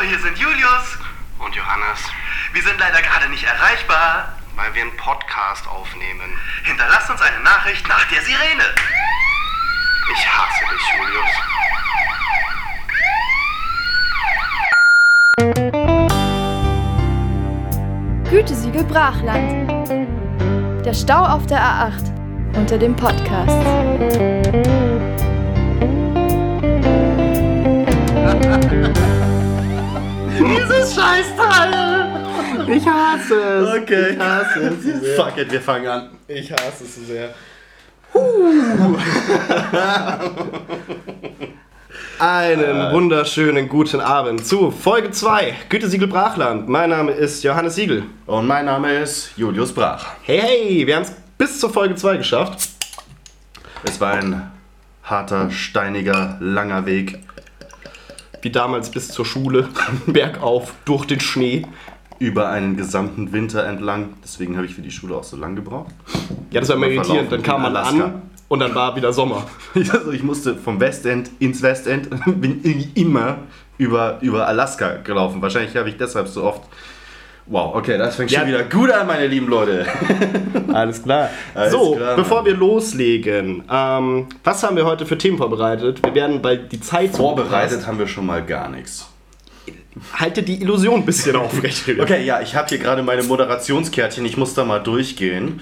Hallo, hier sind Julius. Und Johannes, Wir sind leider gerade nicht erreichbar. weil wir einen Podcast aufnehmen. Hinterlasst uns eine Nachricht nach der Sirene. Ich hasse dich, Julius. Gütesiegel Brachland. Der Stau auf der A8 unter dem Podcast. Dieses Scheißteil! Ich hasse es. Okay. Ich hasse es so sehr. Fuck it, wir fangen an. Ich hasse es so sehr. Einen wunderschönen guten Abend zu Folge 2 Gütesiegel Brachland. Mein Name ist Johannes Siegel. Und mein Name ist Julius Brach. Hey, hey, wir haben es bis zur Folge 2 geschafft. Es war ein harter, steiniger, langer Weg. Wie damals bis zur Schule, bergauf, durch den Schnee. Über einen gesamten Winter entlang. Deswegen habe ich für die Schule auch so lang gebraucht. Ja, das war immer irritierend. Dann kam man in an und dann war wieder Sommer. Also ich musste vom Westend ins Westend, bin irgendwie immer über, über Alaska gelaufen. Wahrscheinlich habe ich deshalb so oft. Wow, okay, das fängt Ja. schon wieder gut an, meine lieben Leute. Alles klar. Alles so, klar, bevor wir loslegen, ähm, was haben wir heute für Themen vorbereitet? Wir werden bald die Zeit Vorbereitet haben wir schon mal gar nichts. Halte die Illusion ein bisschen aufrecht. Okay, ja, ich habe hier gerade meine Moderationskärtchen, ich muss da mal durchgehen.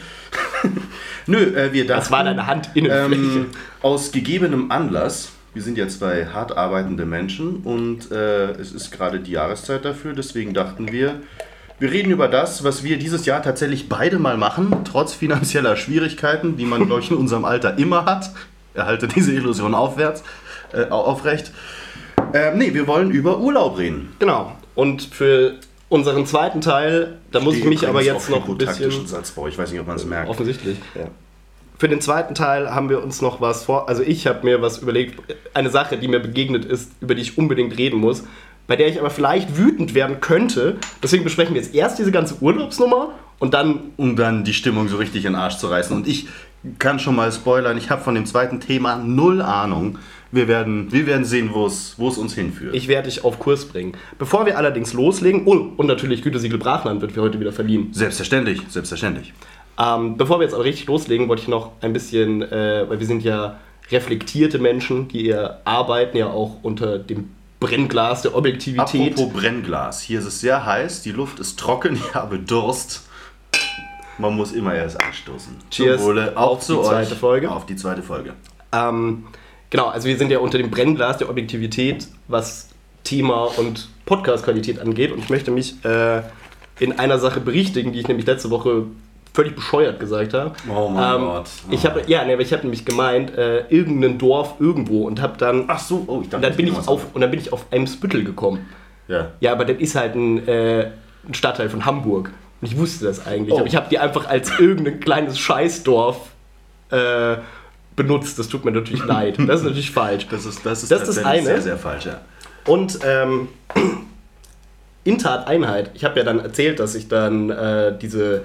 Nö, äh, wir dachten, Das war deine Handinnenfläche. ähm, aus gegebenem Anlass, wir sind ja zwei hart arbeitende Menschen und äh, es ist gerade die Jahreszeit dafür, deswegen dachten wir, wir reden über das, was wir dieses Jahr tatsächlich beide mal machen, trotz finanzieller Schwierigkeiten, die man, glaube ich, in unserem Alter immer hat. Erhalte diese Illusion aufwärts, äh, aufrecht. Ähm, nee, wir wollen über Urlaub reden. Genau. Und für unseren zweiten Teil, da muss ich mich aber jetzt noch ein bisschen... Satzbau. Ich weiß nicht, ob man es merkt. Offensichtlich, ja. Für den zweiten Teil haben wir uns noch was vor. Also ich habe mir was überlegt, eine Sache, die mir begegnet ist, über die ich unbedingt reden muss, bei der ich aber vielleicht wütend werden könnte. Deswegen besprechen wir jetzt erst diese ganze Urlaubsnummer und dann Um dann die Stimmung so richtig in den Arsch zu reißen. Und ich kann schon mal spoilern, ich habe von dem zweiten Thema null Ahnung. Wir werden, wir werden sehen, wo es uns hinführt. ich werde dich auf Kurs bringen. Bevor wir allerdings loslegen, und, und natürlich Gütesiegel Brachland wird für heute wieder verliehen. selbstverständlich, selbstverständlich. Ähm, bevor wir jetzt aber richtig loslegen, wollte ich noch ein bisschen, äh, weil wir sind ja reflektierte Menschen, die ihr arbeiten ja auch unter dem Brennglas der Objektivität. Apropos Brennglas, hier ist es sehr heiß, die Luft ist trocken, ich habe Durst. Man muss immer erst anstoßen. Cheers Zum Wohle, auch auf zu die euch. zweite Folge. Auf die zweite Folge. Ähm, genau, also wir sind ja unter dem Brennglas der Objektivität, was Thema und Podcast-Qualität angeht. Und ich möchte mich äh, in einer Sache berichtigen, die ich nämlich letzte Woche völlig bescheuert gesagt habe. Oh mein ähm, Gott. Ich habe ja, nee, aber ich habe nämlich gemeint, äh, irgendein Dorf irgendwo und habe dann Ach so, oh, ich dachte, dann bin das ich auf und dann bin ich auf Eimsbüttel gekommen. Ja. Ja, aber das ist halt ein, äh, ein Stadtteil von Hamburg. Und ich wusste das eigentlich. Oh. Aber ich habe die einfach als irgendein kleines Scheißdorf äh, benutzt. Das tut mir natürlich leid. Das ist natürlich falsch. Das ist das, ist Das ist das tatsächlich eine. sehr, sehr falsch, ja. Und ähm, in Tateinheit, ich habe ja dann erzählt, dass ich dann äh, diese,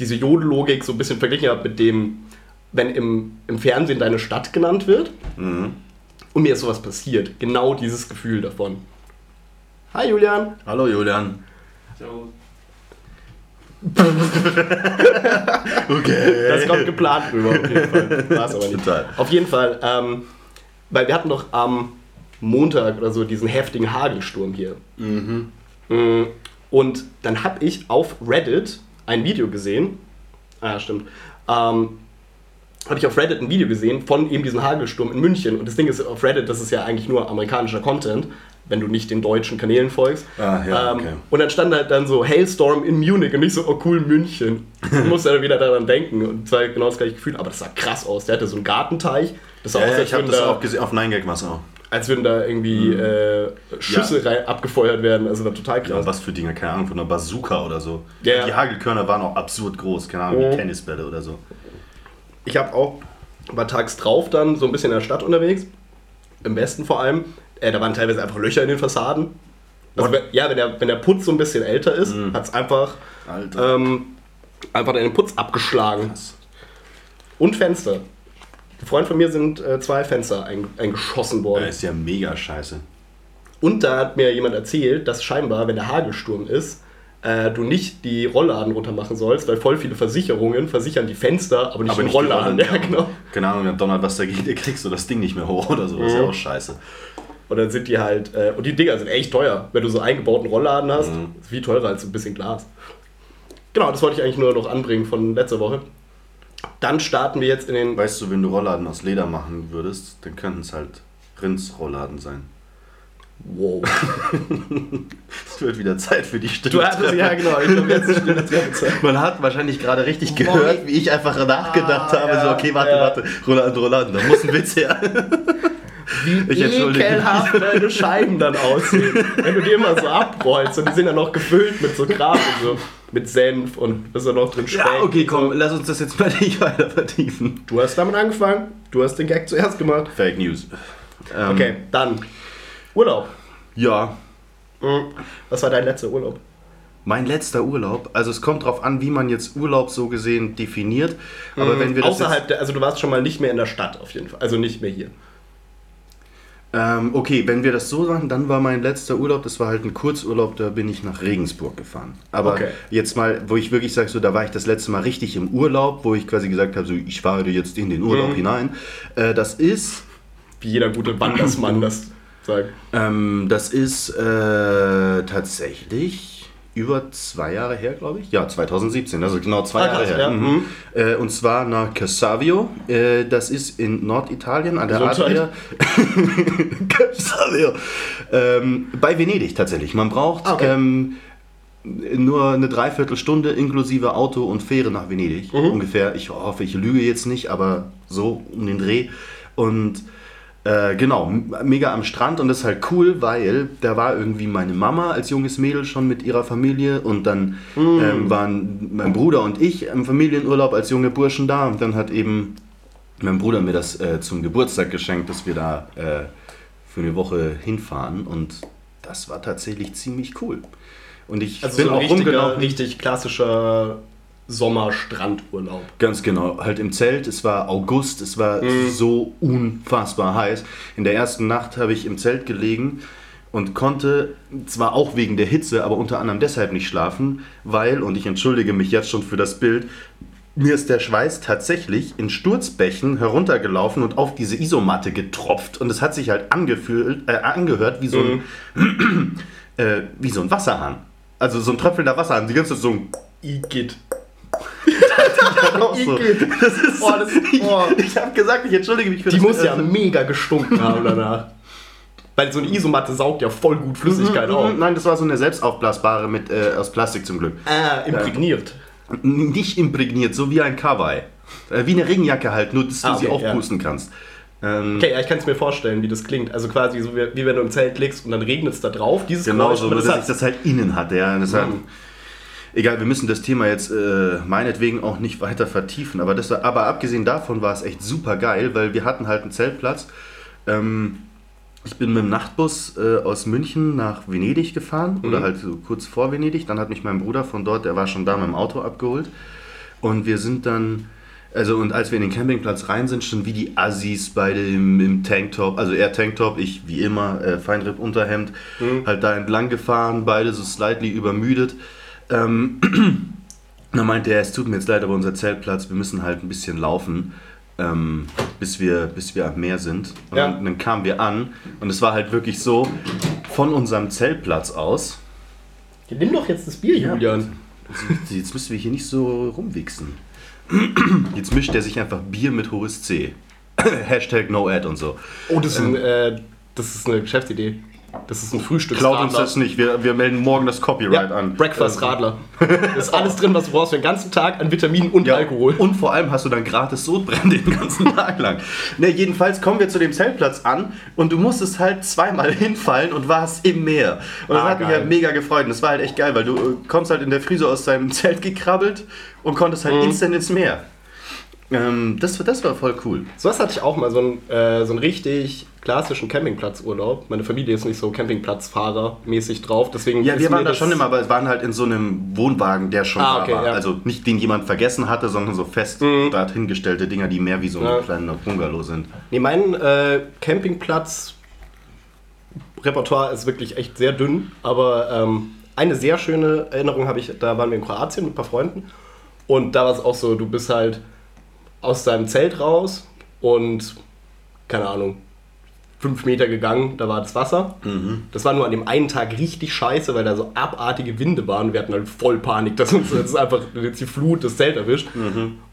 diese Jodellogik so ein bisschen verglichen habe mit dem, wenn im, im Fernsehen deine Stadt genannt wird Mhm. und mir ist sowas passiert. Genau dieses Gefühl davon. Hi Julian. Hallo Julian. Okay. Das kommt geplant rüber, auf jeden Fall. War's aber nicht. Total. Auf jeden Fall, ähm, weil wir hatten doch am Montag oder so diesen heftigen Hagelsturm hier. Mhm. Mm, Und dann habe ich auf Reddit ein Video gesehen. Ah, ja, stimmt. Ähm, habe ich auf Reddit ein Video gesehen von eben diesem Hagelsturm in München. Und das Ding ist, auf Reddit, das ist ja eigentlich nur amerikanischer Content, wenn du nicht den deutschen Kanälen folgst. Ah, ja, ähm, okay. Und dann stand halt dann so Hailstorm in Munich und nicht so, oh cool, München. Ich musste dann wieder daran denken und zwar genau das gleiche Gefühl, aber das sah krass aus. Der hatte so einen Gartenteich. Das sah Ja, aus, ja, ich habe das da, auch gesehen. Auf 9gag war es auch. Als würden da irgendwie äh, Schüsse rein, abgefeuert werden. Also war total krass. Ja, was für Dinge, keine Ahnung, von einer Bazooka oder so. Ja, ja. Die Hagelkörner waren auch absurd groß, keine Ahnung, Mhm. wie Tennisbälle oder so. Ich habe auch, war tags drauf dann so ein bisschen in der Stadt unterwegs, im Westen vor allem. Äh, da waren teilweise einfach Löcher in den Fassaden. Also, wenn, ja, wenn der, wenn der Putz so ein bisschen älter ist, hat es einfach, ähm, einfach den Putz abgeschlagen. Und Fenster. Ein Freund von mir sind äh, zwei Fenster ein, eingeschossen worden. Das ist ja mega scheiße. Und da hat mir jemand erzählt, dass scheinbar, wenn der Hagelsturm ist, äh, du nicht die Rollladen runter machen sollst, weil voll viele Versicherungen versichern die Fenster, aber nicht Aber den nicht die Rollladen. Ja, genau. Keine Ahnung, dann donnert was dagegen, ihr kriegst du das Ding nicht mehr hoch oder so. Das ist ja auch scheiße. Und dann sind die halt, äh, und die Dinger sind echt teuer, wenn du so eingebauten Rollladen hast. Mhm. Ist viel teurer als ein bisschen Glas. Genau, das wollte ich eigentlich nur noch anbringen von letzter Woche. Dann starten wir jetzt in den. Weißt du, wenn du Rollladen aus Leder machen würdest, dann könnten es halt Rindsrollladen sein. Wow. Es wird wieder Zeit für die Stimme. Du hattest, ja genau, ich glaube, jetzt Stille Treppezeit. Man hat wahrscheinlich gerade richtig Boah, gehört, wie ich einfach nachgedacht Ah, habe. ja, so, okay, warte, ja. warte. Rolladen, Rolladen, da muss ein Witz her. Wie Ich ekelhaft deine Scheiben dann aussehen. Wenn du die immer so abrollst und die sind dann noch gefüllt mit so und so. Mit Senf und ist da noch drin Speck. Ja, okay, komm, So. lass uns das jetzt mal nicht weiter vertiefen. Du hast damit angefangen. Du hast den Gag zuerst gemacht. Fake News. Ähm, Okay, dann. Urlaub. Ja, Mhm. Was war dein letzter Urlaub? mein letzter Urlaub. Also es kommt drauf an, wie man jetzt Urlaub so gesehen definiert. Aber wenn wir das Mhm. Außerhalb der, also du warst schon mal nicht mehr in der Stadt auf jeden Fall. Also nicht mehr hier. Ähm, okay, wenn wir das so sagen, dann war mein letzter Urlaub, das war halt ein Kurzurlaub, da bin ich nach Regensburg gefahren. Aber Okay. jetzt mal, wo ich wirklich sage, so, da war ich das letzte Mal richtig im Urlaub, wo ich quasi gesagt habe, so, ich fahre jetzt in den Urlaub Mhm. hinein. Äh, das ist, Wie jeder gute Wandersmann das sagt. ähm, das ist äh, tatsächlich über zwei Jahre her, glaube ich. Ja, 2017, also genau zwei Ah, Jahre krass, her. ja. Mhm. Äh, und zwar nach Cassavio. Äh, das ist in Norditalien an der. Adria. Cassavio. Ähm, bei Venedig tatsächlich. Man braucht Ah, okay. ähm, nur eine Dreiviertelstunde inklusive Auto und Fähre nach Venedig. Mhm. Ungefähr. Ich hoffe, ich lüge jetzt nicht, aber so um den Dreh. Und äh, genau, mega am Strand und das ist halt cool, weil da war irgendwie meine Mama als junges Mädel schon mit ihrer Familie und dann ähm, waren mein Bruder und ich im Familienurlaub als junge Burschen da und dann hat eben mein Bruder mir das äh, zum Geburtstag geschenkt, dass wir da äh, für eine Woche hinfahren und das war tatsächlich ziemlich cool. Und ich Also bin so auch richtiger, rumgelaufen. richtig klassischer Sommerstrandurlaub. Ganz genau, halt im Zelt. Es war August, es war so unfassbar heiß. In der ersten Nacht habe ich im Zelt gelegen und konnte zwar auch wegen der Hitze, aber unter anderem deshalb nicht schlafen, weil, und ich entschuldige mich jetzt schon für das Bild, mir ist der Schweiß tatsächlich in Sturzbächen heruntergelaufen und auf diese Isomatte getropft. Und es hat sich halt angefühlt, äh, angehört wie so, ein, äh, wie so ein Wasserhahn. Also so ein tröpfelnder Wasserhahn. Die ganze Zeit so ein Igitt. So. Igitt. Das ist Oh, das- oh. Ich habe gesagt, ich entschuldige mich für Die das muss ja mega gestunken haben danach. Weil so eine Isomatte saugt ja voll gut Flüssigkeit auf. Mhm, Nein, das war so eine selbstaufblasbare mit, äh, aus Plastik zum Glück. Ah, imprägniert. N- Nicht imprägniert, so wie ein Kawaii. Äh, wie eine Regenjacke halt, nur dass du Ah, sie okay, aufpusten kannst. Ähm, Okay, ja, ich kann es mir vorstellen, wie das klingt. Also quasi so wie, wie wenn du im Zelt liegst und dann regnet es da drauf. Dieses Genau Geräusch, so, nur das dass ich das halt innen hatte. Ja. Das Mhm. Egal, wir müssen das Thema jetzt äh, meinetwegen auch nicht weiter vertiefen. Aber, das aber abgesehen davon war es echt super geil, weil wir hatten halt einen Zeltplatz. Ähm, ich bin mit dem Nachtbus äh, aus München nach Venedig gefahren oder Mhm. halt so kurz vor Venedig. Dann hat mich mein Bruder von dort, der war schon da mit dem Auto abgeholt. Und wir sind dann, also und als wir in den Campingplatz rein sind, schon wie die Assis beide im, im Tanktop, also er Tanktop, ich wie immer, äh, Feinripp-Unterhemd, halt da entlang gefahren, beide so slightly übermüdet. Ähm, dann meinte er, es tut mir jetzt leid, aber unser Zeltplatz, wir müssen halt ein bisschen laufen, ähm, bis, wir, bis wir am Meer sind. Und Ja. dann, dann kamen wir an und es war halt wirklich so, von unserem Zeltplatz aus, Nimm doch jetzt das Bier, Julian. also, jetzt müssen wir hier nicht so rumwichsen. Jetzt mischt er sich einfach Bier mit hohes C. Hashtag no ad und so. Oh, das ist, ein, äh, das ist eine Geschäftsidee. Das ist ein Frühstück. Klaut uns das nicht, wir, wir melden morgen das Copyright ja, an. Breakfast Ähm, Radler. Da ist alles drin, was du brauchst für den ganzen Tag an Vitaminen und Ja, Alkohol. Und vor allem hast du dann gratis Sodbrände den ganzen Tag lang. Ne, jedenfalls kommen wir zu dem Zeltplatz an und du musstest halt zweimal hinfallen und warst im Meer. Und das Ah, hat mich geil. halt mega gefreut. Und das war halt echt geil, weil du äh, kommst halt in der Früh so aus deinem Zelt gekrabbelt und konntest halt Mhm. instant ins Meer. Ähm, das, das war voll cool. So was hatte ich auch mal, so einen, äh, so einen richtig klassischen Campingplatzurlaub. Meine Familie ist nicht so Campingplatzfahrer-mäßig drauf, deswegen Ja, wir waren da schon immer, aber waren halt in so einem Wohnwagen, der schon Ah, da okay, war. ja. Also nicht den jemand vergessen hatte, sondern so fest Mhm. dorthin gestellte Dinger, die mehr wie so ein Ja. kleiner Bungalow sind. Nee, mein äh, Campingplatz Repertoire ist wirklich echt sehr dünn, aber ähm, eine sehr schöne Erinnerung habe ich, da waren wir in Kroatien mit ein paar Freunden und da war es auch so, du bist halt aus deinem Zelt raus und, keine Ahnung, fünf Meter gegangen, da war das Wasser. Das war nur an dem einen Tag richtig scheiße, weil da so abartige Winde waren. Wir hatten halt voll Panik, dass uns jetzt einfach jetzt die Flut das Zelt erwischt.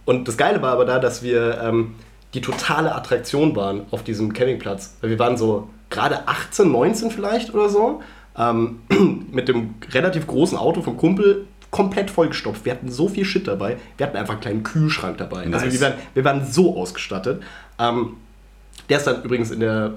Und das Geile war aber da, dass wir ähm, die totale Attraktion waren auf diesem Campingplatz. Weil wir waren so gerade 18, 19 vielleicht oder so, ähm, mit dem relativ großen Auto vom Kumpel komplett vollgestopft. Wir hatten so viel Shit dabei. Wir hatten einfach einen kleinen Kühlschrank dabei. Also Nice. wir waren, wir waren so ausgestattet. Ähm, der ist dann übrigens in der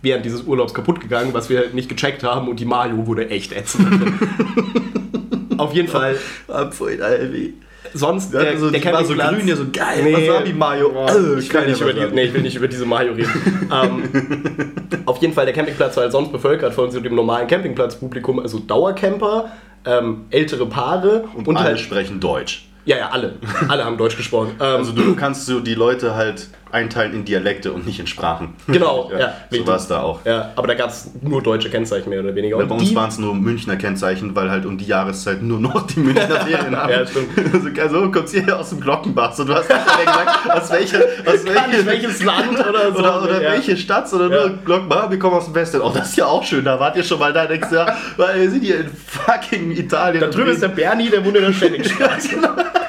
während dieses Urlaubs kaputt gegangen, was wir nicht gecheckt haben und die Mario wurde echt ätzend. Auf jeden Fall. Alvi. Sonst Der, so, die war so grün, ja so geil. Nee. Wasabi Mayo. Oh, Äh, ich, will kann nicht ja über die, nee, ich will nicht über diese Mario reden. ähm, auf jeden Fall, der Campingplatz war halt sonst bevölkert von so dem normalen Campingplatzpublikum, also Dauercamper, ähm, ältere Paare und, Und alle halt. sprechen Deutsch. Ja, ja, alle. Alle haben Deutsch gesprochen. Ähm, Also du kannst so die Leute halt einteilen in Dialekte und nicht in Sprachen. Genau, ja, so richtig. war es da auch. ja, aber da gab es nur deutsche Kennzeichen mehr oder weniger. Bei Und uns die- waren es nur Münchner Kennzeichen, weil halt um die Jahreszeit nur noch die Münchner Ferien haben. Ja, stimmt. Also, also kommst hier aus dem Glockenbach. So, du hast nicht gesagt, aus, welcher, aus welche, welches Land oder so. oder, oder ja. welche Stadt, sondern Ja. nur Glockenbach. Wir kommen aus dem Westen. Oh, das ist ja auch schön. Da wart ihr schon mal da. Denkst du, ja, weil wir sind hier in fucking Italien. Da drüben ist der Bernie, der in der Schwenningstraße.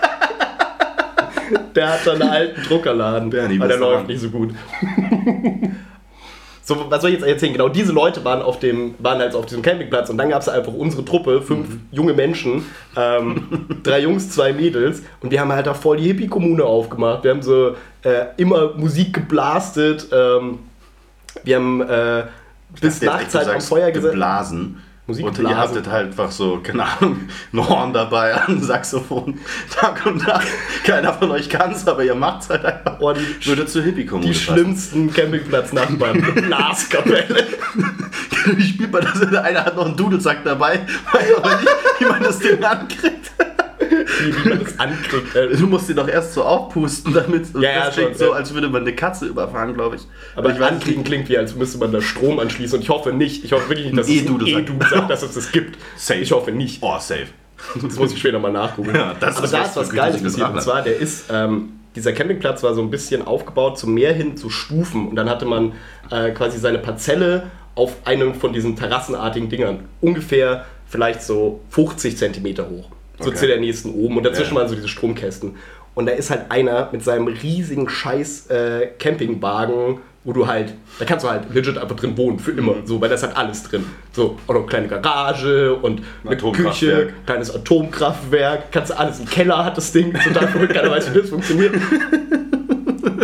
Der hat da einen alten Druckerladen, Bernie, weil der läuft nicht so gut. So, was soll ich jetzt erzählen? Genau, diese Leute waren auf dem, waren halt auf diesem Campingplatz und dann gab es einfach unsere Truppe, fünf Mhm. junge Menschen, ähm, drei Jungs, zwei Mädels und wir haben halt da voll die Hippie-Kommune aufgemacht. Wir haben so äh, immer Musik geblastet, ähm, wir haben äh, bis nachts halt am Feuer gesessen. geblasen. Musik und ihr hattet halt einfach so, keine Ahnung, ein Horn dabei, ein Saxophon, Tag und Tag. Keiner von euch kann es, aber ihr macht es halt einfach. Oh, die, Würde zur Hippie-Kommune die schlimmsten Campingplatz-Nachbarn. Blaskapelle. Wie spielt man das? Einer hat noch einen Dudelsack dabei, weiß aber nicht, wie man das Ding ankriegt. Wie, wie man das ankriegt. Äh, Du musst ihn doch erst so aufpusten, damit Ja, ja, das klingt schon, so, ja. als würde man eine Katze überfahren, glaube ich. Aber ich weiß ankriegen klingt wie, als müsste man da Strom anschließen. Und ich hoffe nicht. Ich hoffe wirklich nicht, dass Ein es ein E-Dudelsack. E-Dudelsack, dass es das gibt. Safe. Ich hoffe nicht. Oh, safe. Das muss ich später mal nachgucken. Ja, das Aber ist da was ist was Geiles passiert. Und zwar, der ist, ähm, dieser Campingplatz war so ein bisschen aufgebaut zum Meer hin zu Stufen. Und dann hatte man äh, quasi seine Parzelle auf einem von diesen terrassenartigen Dingern. Ungefähr vielleicht so 50 Zentimeter hoch. So Okay. zu der nächsten oben. Und dazwischen Ja. waren so diese Stromkästen. Und da ist halt einer mit seinem riesigen scheiß äh, Campingwagen, wo du halt, da kannst du halt legit einfach drin wohnen, für immer. Mhm. So, weil das hat alles drin. So, auch noch kleine Garage und mit Küche, kleines Atomkraftwerk, kannst du alles im Keller hat das Ding, total verrückt, keiner weiß, wie das funktioniert.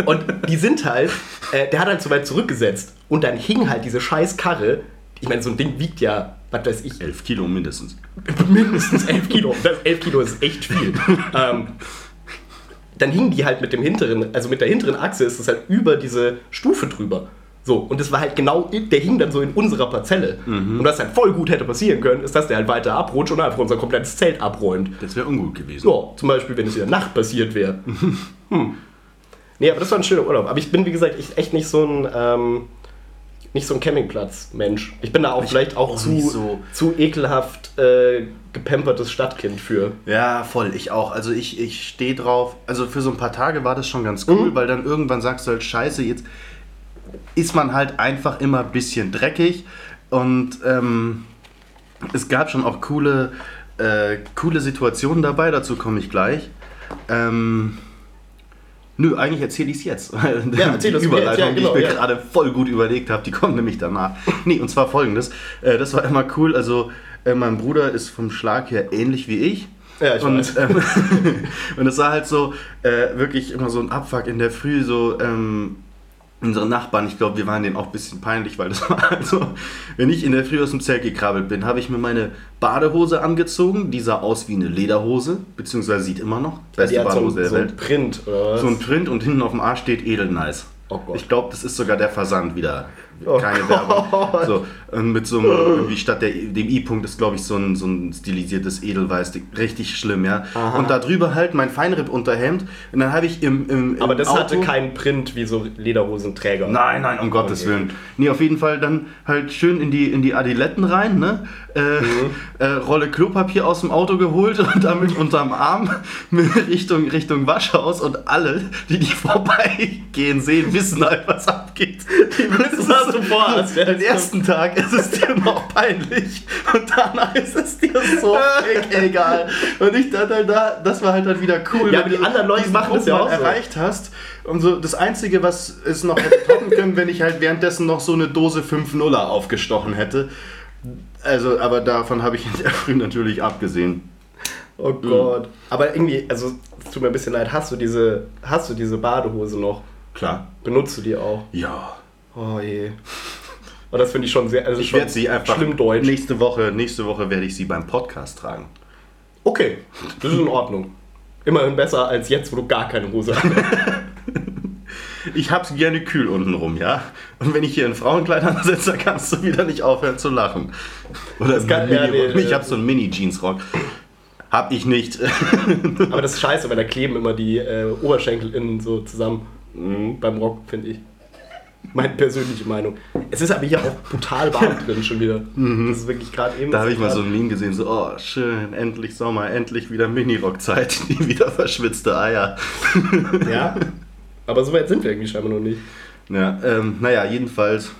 Und die sind halt, äh, der hat halt so weit zurückgesetzt und dann hing halt diese scheiß Karre. Ich meine, so ein Ding wiegt ja, was weiß ich, Elf Kilo mindestens. mindestens 11 Kilo. Das 11 Kilo ist echt viel. ähm, dann hingen die halt mit dem hinteren, also mit der hinteren Achse ist es halt über diese Stufe drüber. So, und das war halt genau, der hing dann so in unserer Parzelle. Und was halt voll gut hätte passieren können, ist, dass der halt weiter abrutscht und einfach unser komplettes Zelt abräumt. Das wäre ungut gewesen. Ja, zum Beispiel, wenn es in der Nacht passiert wäre. hm. Nee, aber das war ein schöner Urlaub. Aber ich bin, wie gesagt, ich, echt nicht so ein, ähm, nicht so ein Campingplatz-Mensch. Ich bin da auch vielleicht auch, auch zu, so. zu ekelhaft äh, gepampertes Stadtkind für. Ja, voll, ich auch. Also ich, ich stehe drauf. Also für so ein paar Tage war das schon ganz Mhm. cool, weil dann irgendwann sagst du halt, scheiße, jetzt ist man halt einfach immer ein bisschen dreckig. Und ähm, es gab schon auch coole, äh, coole Situationen dabei, dazu komme ich gleich. Ähm, nö, eigentlich erzähle ich es jetzt. Ja, erzähl die Überleitung, ja, die genau, ich mir ja. gerade voll gut überlegt habe, die kommt nämlich danach. Nee, und zwar folgendes. Äh, das war immer cool. Also, äh, mein Bruder ist vom Schlag her ähnlich wie ich. Ja, ich und, weiß. ähm, und es war halt so äh, wirklich immer so ein Abfuck in der Früh, so ähm, unsere Nachbarn, ich glaube, wir waren denen auch ein bisschen peinlich, weil das war halt so, wenn ich in der Früh aus dem Zelt gekrabbelt bin, habe ich mir meine Badehose angezogen, die sah aus wie eine Lederhose, beziehungsweise sieht immer noch, beste so, Badehose ein- der so ein Welt. Print, oder was? So ein Print und hinten auf dem Arsch steht Edelnice. Oh. Ich glaube, das ist sogar der Versand wieder keine Werbung. So, und mit so einem, irgendwie statt der, dem I-Punkt ist, glaube ich, so ein, so ein stilisiertes Edelweiß. Richtig schlimm, ja. Und da drüber halt mein Feinripp-Unterhemd. Und dann habe ich im, im, im Aber das Auto, hatte keinen Print wie so Lederhosenträger. Nein, nein, um Gottes Okay. Willen. Nee, auf jeden Fall dann halt schön in die, in die Adiletten rein, ne? Äh, Mhm. äh, Rolle Klopapier aus dem Auto geholt und damit unterm Arm Richtung, Richtung Waschhaus und alle, die die vorbeigehen sehen, wissen halt, was abgeht. Die wissen, was du vorhast. Den ersten Tag ist es dir noch peinlich und danach ist es dir so egal. Und ich dachte halt, da, das war halt dann wieder cool. Ja, wenn aber die du anderen Leute machen das ja auch mal so. erreicht hast. Und so das Einzige, was es noch hätte toppen können, wenn ich halt währenddessen noch so eine Dose 5-0er aufgestochen hätte. Also, aber davon habe ich in der Früh natürlich abgesehen. Oh Gott. Aber irgendwie, also es tut mir ein bisschen leid, hast du diese, hast du diese Badehose noch? Klar. Benutzt du die auch? Ja. Oh je. Und das finde ich schon sehr, also Ich werde sie einfach schlimm deutsch. nächste Woche, nächste Woche werde ich sie beim Podcast tragen. Okay, das ist in Ordnung. Immerhin besser als jetzt, wo du gar keine Hose hast. Ich hab's gerne kühl unten rum, ja? Und wenn ich hier in Frauenkleidern sitze, dann kannst du wieder nicht aufhören zu lachen. Oder Das kann- Mini ja, nee, ich äh, hab so einen Mini-Jeans-Rock. Hab ich nicht. Aber das ist scheiße, weil da kleben immer die äh, Oberschenkel innen so zusammen mhm, beim Rock, finde ich. Meine persönliche Meinung. Es ist aber hier auch brutal warm drin schon wieder. Das ist wirklich gerade eben. Da habe ich mal so ein Meme gesehen, so, oh, schön, endlich Sommer, endlich wieder Mini-Rock-Zeit, die wieder verschwitzte Eier. Ja. Aber so weit sind wir irgendwie scheinbar noch nicht. Ja, ähm, naja, jedenfalls,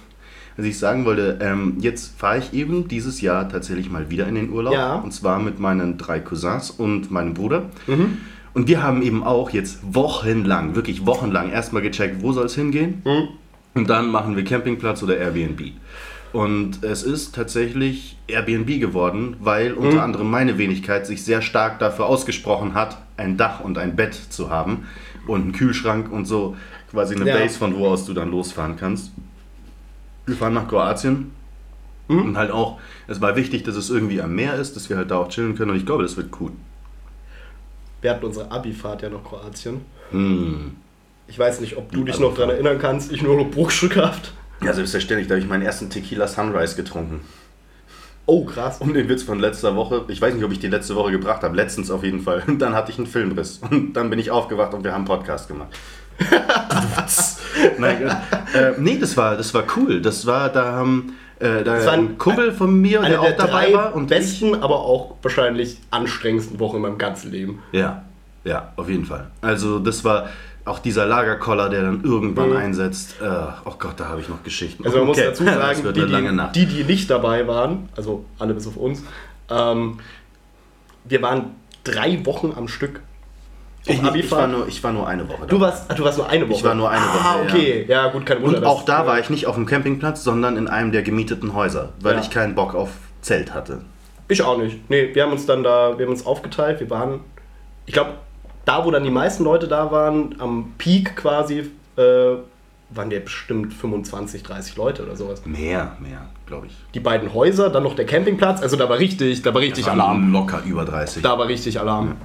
was ich sagen wollte, ähm, jetzt fahre ich eben dieses Jahr tatsächlich mal wieder in den Urlaub. Ja. Und zwar mit meinen drei Cousins und meinem Bruder. Mhm. Und wir haben eben auch jetzt wochenlang, wirklich wochenlang erstmal gecheckt, wo soll es hingehen. Mhm. Und dann machen wir Campingplatz oder Airbnb. Und es ist tatsächlich Airbnb geworden, weil unter Mhm. anderem meine Wenigkeit sich sehr stark dafür ausgesprochen hat, ein Dach und ein Bett zu haben und einen Kühlschrank und so quasi eine Ja. Base, von wo aus du dann losfahren kannst. Wir fahren nach Kroatien Mhm. und halt auch, es war wichtig, dass es irgendwie am Meer ist, dass wir halt da auch chillen können und ich glaube, das wird cool. Wir hatten unsere Abi-Fahrt ja nach Kroatien. Hm. Ich weiß nicht, ob du dich noch Abi-Fahrt. daran erinnern kannst. Ich nur noch bruchstückhaft. Ja, selbstverständlich, da habe ich meinen ersten Tequila Sunrise getrunken. Oh, krass. Um den Witz von letzter Woche, ich weiß nicht, ob ich die letzte Woche gebracht habe, letztens auf jeden Fall. Und dann hatte ich einen Filmriss. Und dann bin ich aufgewacht und wir haben einen Podcast gemacht. Nein, äh, nee, das war, das war cool. Das war, da haben äh, da Das war ein- ein Kumpel von mir, der auch der dabei war. Und ich, besten, aber auch wahrscheinlich anstrengendsten Wochen in meinem ganzen Leben. ja, ja, auf jeden Fall. Also das war auch dieser Lagerkoller, der dann irgendwann Mhm. einsetzt. Äh, oh Gott, da habe ich noch Geschichten. Also man Okay, muss dazu sagen, die, die, die, die nicht dabei waren, also alle bis auf uns, ähm, wir waren drei Wochen am Stück. ich, nicht, ich, war nur, ich war nur eine Woche da. Du warst, du warst nur eine Woche. war nur eine Ah, Woche, okay. Ja, gut, kein Wunder. Und auch da war ich nicht auf dem Campingplatz, sondern in einem der gemieteten Häuser, weil Ja. ich keinen Bock auf Zelt hatte. Ich auch nicht. Nee, wir haben uns dann da, wir haben uns aufgeteilt. Wir waren, ich glaube, da, wo dann die meisten Leute da waren, am Peak quasi, äh, waren wir bestimmt 25, 30 Leute oder sowas. Mehr, mehr, glaube ich. Die beiden Häuser, dann noch der Campingplatz. Also da war richtig, da war richtig waren Alarm. Locker über 30. Da war richtig Alarm.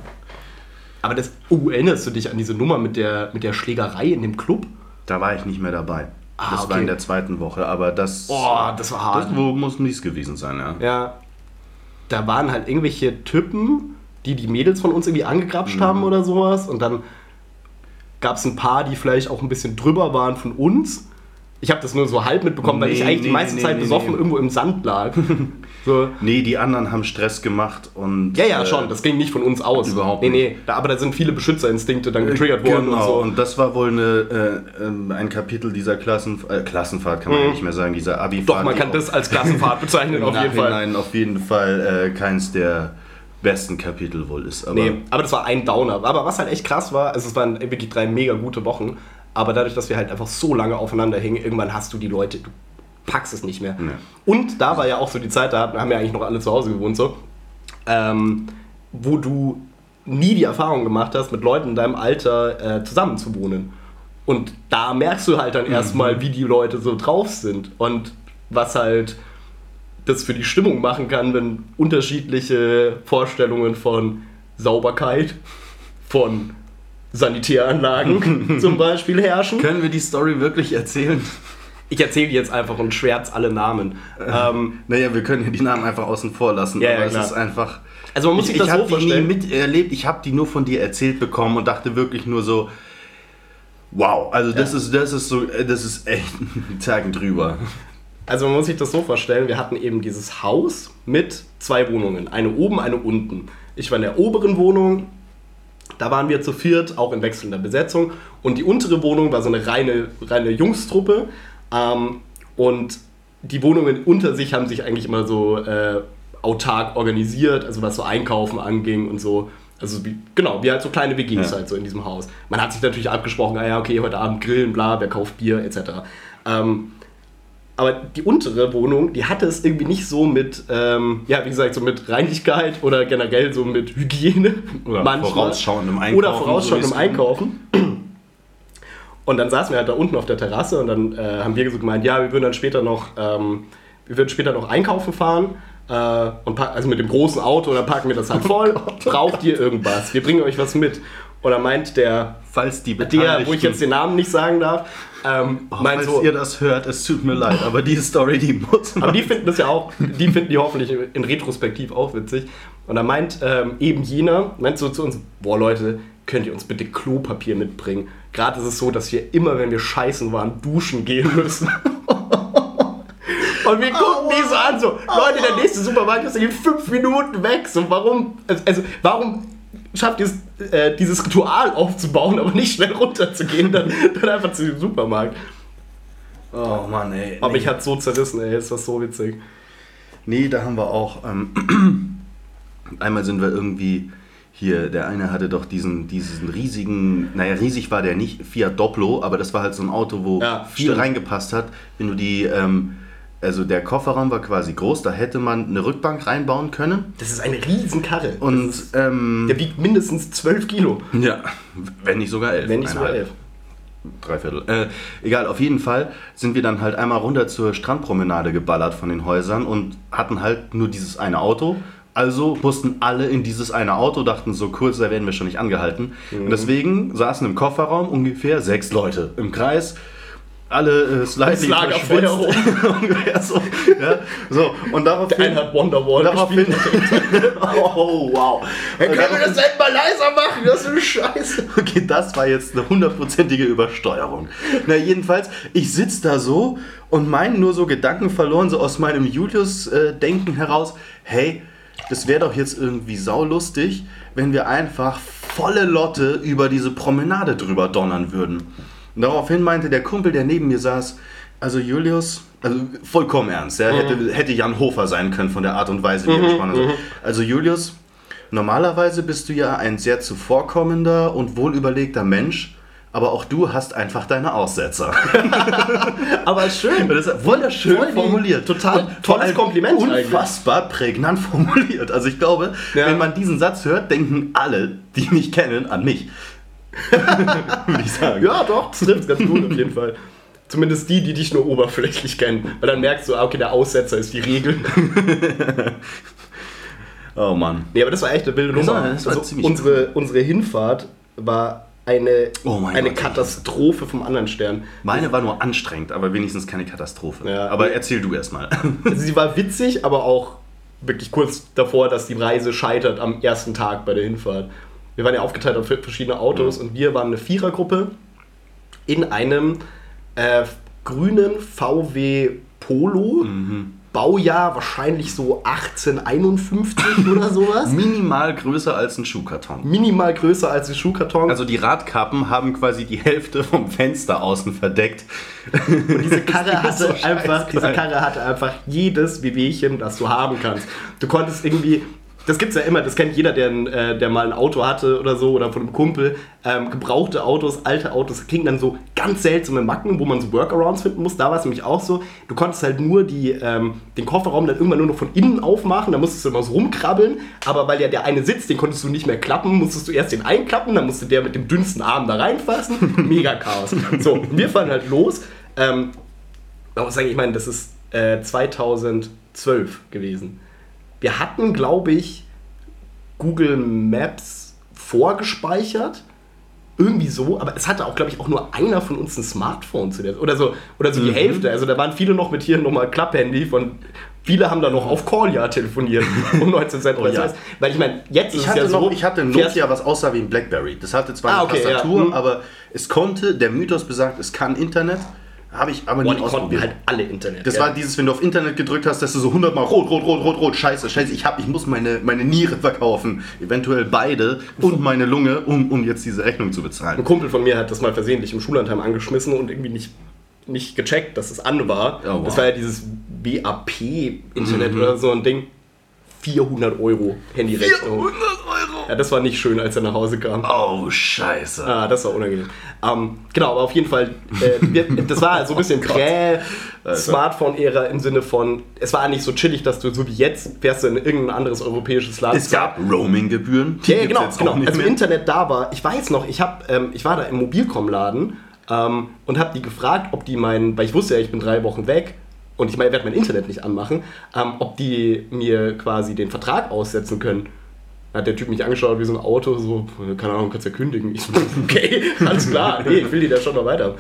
Aber das, oh, erinnerst du dich an diese Nummer mit der, mit der Schlägerei in dem Club? Da war ich nicht mehr dabei. Ah, das war okay. in der zweiten Woche, aber das, Oh, das war hart. das muss mies gewesen sein, ja. Ja. Da waren halt irgendwelche Typen, die die Mädels von uns irgendwie angegrapscht Mhm. haben oder sowas. Und dann gab es ein paar, die vielleicht auch ein bisschen drüber waren von uns. Ich habe das nur so halb mitbekommen, weil Nee, ich eigentlich die nee, meiste nee, Zeit nee, besoffen nee. irgendwo im Sand lag. so. Nee, die anderen haben Stress gemacht und. Ja, ja, äh, schon. Das ging nicht von uns aus. Überhaupt nee, nicht. Nee, da, aber da sind viele Beschützerinstinkte dann getriggert worden Genau, und so. und das war wohl eine, äh, ähm, ein Kapitel dieser Klassen, äh, Klassenfahrt, kann man ja nicht mehr sagen, dieser Abi-Fahrt. Doch, man die kann das als Klassenfahrt bezeichnen, auf jeden Fall. Nachhinein auf jeden Fall äh, keins der besten Kapitel wohl ist. Aber Nee, aber das war ein Downer. Aber was halt echt krass war, also es waren wirklich drei mega gute Wochen, aber dadurch, dass wir halt einfach so lange aufeinander hingen, irgendwann hast du die Leute, du packst es nicht mehr. Nee. Und da war ja auch so die Zeit, da haben wir eigentlich noch alle zu Hause gewohnt, so, ähm, wo du nie die Erfahrung gemacht hast, mit Leuten in deinem Alter äh, zusammen zu wohnen. Und da merkst du halt dann erstmal, wie die Leute so drauf sind und was halt das für die Stimmung machen kann, wenn unterschiedliche Vorstellungen von Sauberkeit, von Sanitäranlagen zum Beispiel herrschen. können wir die Story wirklich erzählen? Ich erzähle jetzt einfach und schwärz alle Namen. Ähm, Naja, wir können ja die Namen einfach außen vor lassen, Ja, aber ja, es klar. ist einfach. Also man muss ich sich das ich so habe die nie vorstellen. miterlebt, ich habe die nur von dir erzählt bekommen und dachte wirklich nur so, wow, also das ist das ist so, äh, das ist echt ein Tagen drüber. Also man muss sich das so vorstellen, wir hatten eben dieses Haus mit zwei Wohnungen. Eine oben, eine unten. Ich war in der oberen Wohnung, da waren wir zu viert, auch in wechselnder Besetzung. Und die untere Wohnung war so eine reine, reine Jungstruppe. Ähm, und die Wohnungen unter sich haben sich eigentlich immer so äh, autark organisiert, also was so Einkaufen anging und so. Also wie, genau, wie halt so kleine WGs Ja. halt so in diesem Haus. Man hat sich natürlich abgesprochen, ah ja, okay, heute Abend grillen, bla, wer kauft Bier, etc. Ähm, aber die untere Wohnung, die hatte es irgendwie nicht so mit, ähm, ja, wie gesagt, so mit Reinigkeit oder generell so mit Hygiene. Oder manchmal. vorausschauendem Einkaufen, Oder vorausschauendem so Einkaufen. Und dann saßen wir halt da unten auf der Terrasse und dann äh, haben wir so gemeint, ja, wir würden dann später noch, ähm, wir würden später noch einkaufen fahren. Äh, und pack, also mit dem großen Auto und dann packen wir das halt voll. Braucht ihr irgendwas? Wir bringen euch was mit. Und dann meint der, Falls die der, wo ich jetzt den Namen nicht sagen darf, ähm, Oh, falls so, ihr das hört, es tut mir leid, aber die Story, die muss aber die finden das ja auch, die finden die hoffentlich in Retrospektiv auch witzig. Und da meint ähm, eben jener, meint so zu uns, boah Leute, könnt ihr uns bitte Klopapier mitbringen? Gerade ist es so, dass wir immer, wenn wir scheißen waren, duschen gehen müssen. Und wir gucken die so an, so, Leute, der nächste Supermarkt ist in fünf Minuten weg. So, warum, also, warum schafft ihr es, äh, dieses Ritual aufzubauen, aber nicht schnell runterzugehen, dann, dann einfach zu dem Supermarkt? Oh Mann, ey. Aber nee. mich hat so zerrissen, ey, ist das so witzig. Nee, da haben wir auch. Ähm, einmal sind wir irgendwie hier, der eine hatte doch diesen, diesen riesigen, naja, riesig war der nicht, Fiat Dopplo, aber das war halt so ein Auto, wo Ja, viel stimmt. reingepasst hat. Wenn du die, ähm, also der Kofferraum war quasi groß, da hätte man eine Rückbank reinbauen können. Das ist eine Riesenkarre. Und ist, ähm, der wiegt mindestens 12 Kilo. ja, wenn nicht sogar elf. Wenn nicht sogar Eineinhalb. 11. Dreiviertel. Äh, egal, auf jeden Fall sind wir dann halt einmal runter zur Strandpromenade geballert von den Häusern und hatten halt nur dieses eine Auto. Also mussten alle in dieses eine Auto, dachten so kurz, da werden wir schon nicht angehalten. Und deswegen saßen im Kofferraum ungefähr sechs Leute im Kreis. Alle äh, slightly Das verschwitzt. ungefähr so. Ja, so. Und daraufhin... Der eine hat Wonderwall Daraufhin, oh, wow. Hey, können wir das denn mal leiser machen? Das ist eine Scheiße. Okay, das war jetzt eine hundertprozentige Übersteuerung. Na, jedenfalls, ich sitze da so und meine nur so Gedanken verloren, so aus meinem Julius-Denken heraus, hey, das wäre doch jetzt irgendwie saulustig, wenn wir einfach volle Lotte über diese Promenade drüber donnern würden. Und daraufhin meinte der Kumpel, der neben mir saß, also Julius, also vollkommen ernst, der hätte, hätte Jan Hofer sein können von der Art und Weise, wie er gesprochen hat. Also Julius, Normalerweise bist du ja ein sehr zuvorkommender und wohlüberlegter Mensch, aber auch du hast einfach deine Aussetzer. Aber schön. Das ist wunderschön Voll formuliert. total tolles Kompliment eigentlich. Unfassbar prägnant formuliert. Also ich glaube, Ja. wenn man diesen Satz hört, denken alle, die mich kennen, an mich. Würde ich sagen. Ja, doch, das trifft ganz gut auf jeden Fall. Zumindest die, die dich nur oberflächlich kennen. Weil dann merkst du, ah, okay, der Aussetzer ist die Regel. Oh Mann. Nee, aber das war echt eine wilde Das Nummer. war- das war also unsere, unsere Hinfahrt war eine, Oh eine Gott. Katastrophe vom anderen Stern. Meine war nur anstrengend, aber wenigstens keine Katastrophe. Ja. Aber erzähl du erst mal. Also sie war witzig, aber auch wirklich kurz davor, dass die Reise scheitert am ersten Tag bei der Hinfahrt. Wir waren ja aufgeteilt auf verschiedene Autos und wir waren eine Vierergruppe in einem äh, grünen VW Polo. Baujahr wahrscheinlich so 1851 oder sowas. Minimal größer als ein Schuhkarton. Minimal größer als die Schuhkarton. Also die Radkappen haben quasi die Hälfte vom Fenster außen verdeckt. diese Karre hatte so einfach, scheißgeil. diese Karre hatte einfach jedes Wehwehchen, das du haben kannst. Du konntest irgendwie, das gibt's ja immer, das kennt jeder, der, äh, der mal ein Auto hatte oder so oder von einem Kumpel. Ähm, gebrauchte Autos, alte Autos, kriegen dann so ganz seltsame Macken, wo man so Workarounds finden muss. Da war es nämlich auch so. Du konntest halt nur die, ähm, den Kofferraum dann irgendwann nur noch von innen aufmachen, da musstest du immer so rumkrabbeln. Aber weil ja der eine sitzt, den konntest du nicht mehr klappen, musstest du erst den einklappen, dann musste der mit dem dünnsten Arm da reinfassen. Mega Chaos. So, wir fahren halt los. Ähm, man muss sagen, ich meine, das ist äh, 2012 gewesen. Wir hatten, glaube ich, Google Maps vorgespeichert Irgendwie so, aber es hatte auch, glaube ich, auch nur einer von uns ein Smartphone zu der oder so oder so die Hälfte. Also da waren viele noch mit hier nochmal Klapphandy von viele haben da noch auf Call ja telefoniert um 19 Cent. Oh ja. Weil ich meine, jetzt Ich hatte, ja so, noch, ich hatte ein Nokia, was aussah wie ein Blackberry. Das hatte zwar Ah, eine okay, ja. Tastatur, Hm. aber es konnte, der Mythos besagt, es kann Internet. Habe ich aber Boah, nie ausprobiert. halt alle Internet. Das ja. war dieses, wenn du auf Internet gedrückt hast, dass du so 100 Mal rot, rot, rot, rot, rot, scheiße, scheiße, ich, hab, ich muss meine, meine Niere verkaufen. Eventuell beide und meine Lunge, um, um jetzt diese Rechnung zu Ein bezahlen. Kumpel von mir hat das mal versehentlich im Schullandheim angeschmissen und irgendwie nicht, nicht gecheckt, dass es an war. Oh, wow. Das war ja dieses BAP-Internet oder so ein Ding. 400 Euro Handyrechnung. Euro! Ja, das war nicht schön, als er nach Hause kam. Oh, scheiße. Ah, das war unangenehm. Ähm, genau, aber auf jeden Fall, äh, wir, das war so ein bisschen Prä-Smartphone-Ära im Sinne von, es war nicht so chillig, dass du so wie jetzt fährst du in irgendein anderes europäisches Land. Es gab Roaming-Gebühren. Ja, genau, genau. Als mehr. Internet da war, ich weiß noch, ich, hab, ähm, ich war da im Mobilcom-Laden ähm, und habe die gefragt, ob die meinen, weil ich wusste ja, ich bin drei Wochen weg und ich meine, werde mein Internet nicht anmachen, ähm, ob die mir quasi den Vertrag aussetzen können. Da hat der Typ mich angeschaut wie so ein Auto, so, keine Ahnung, kannst ja kündigen. Ich so, okay, alles klar, nee, ich will die da schon noch weiter.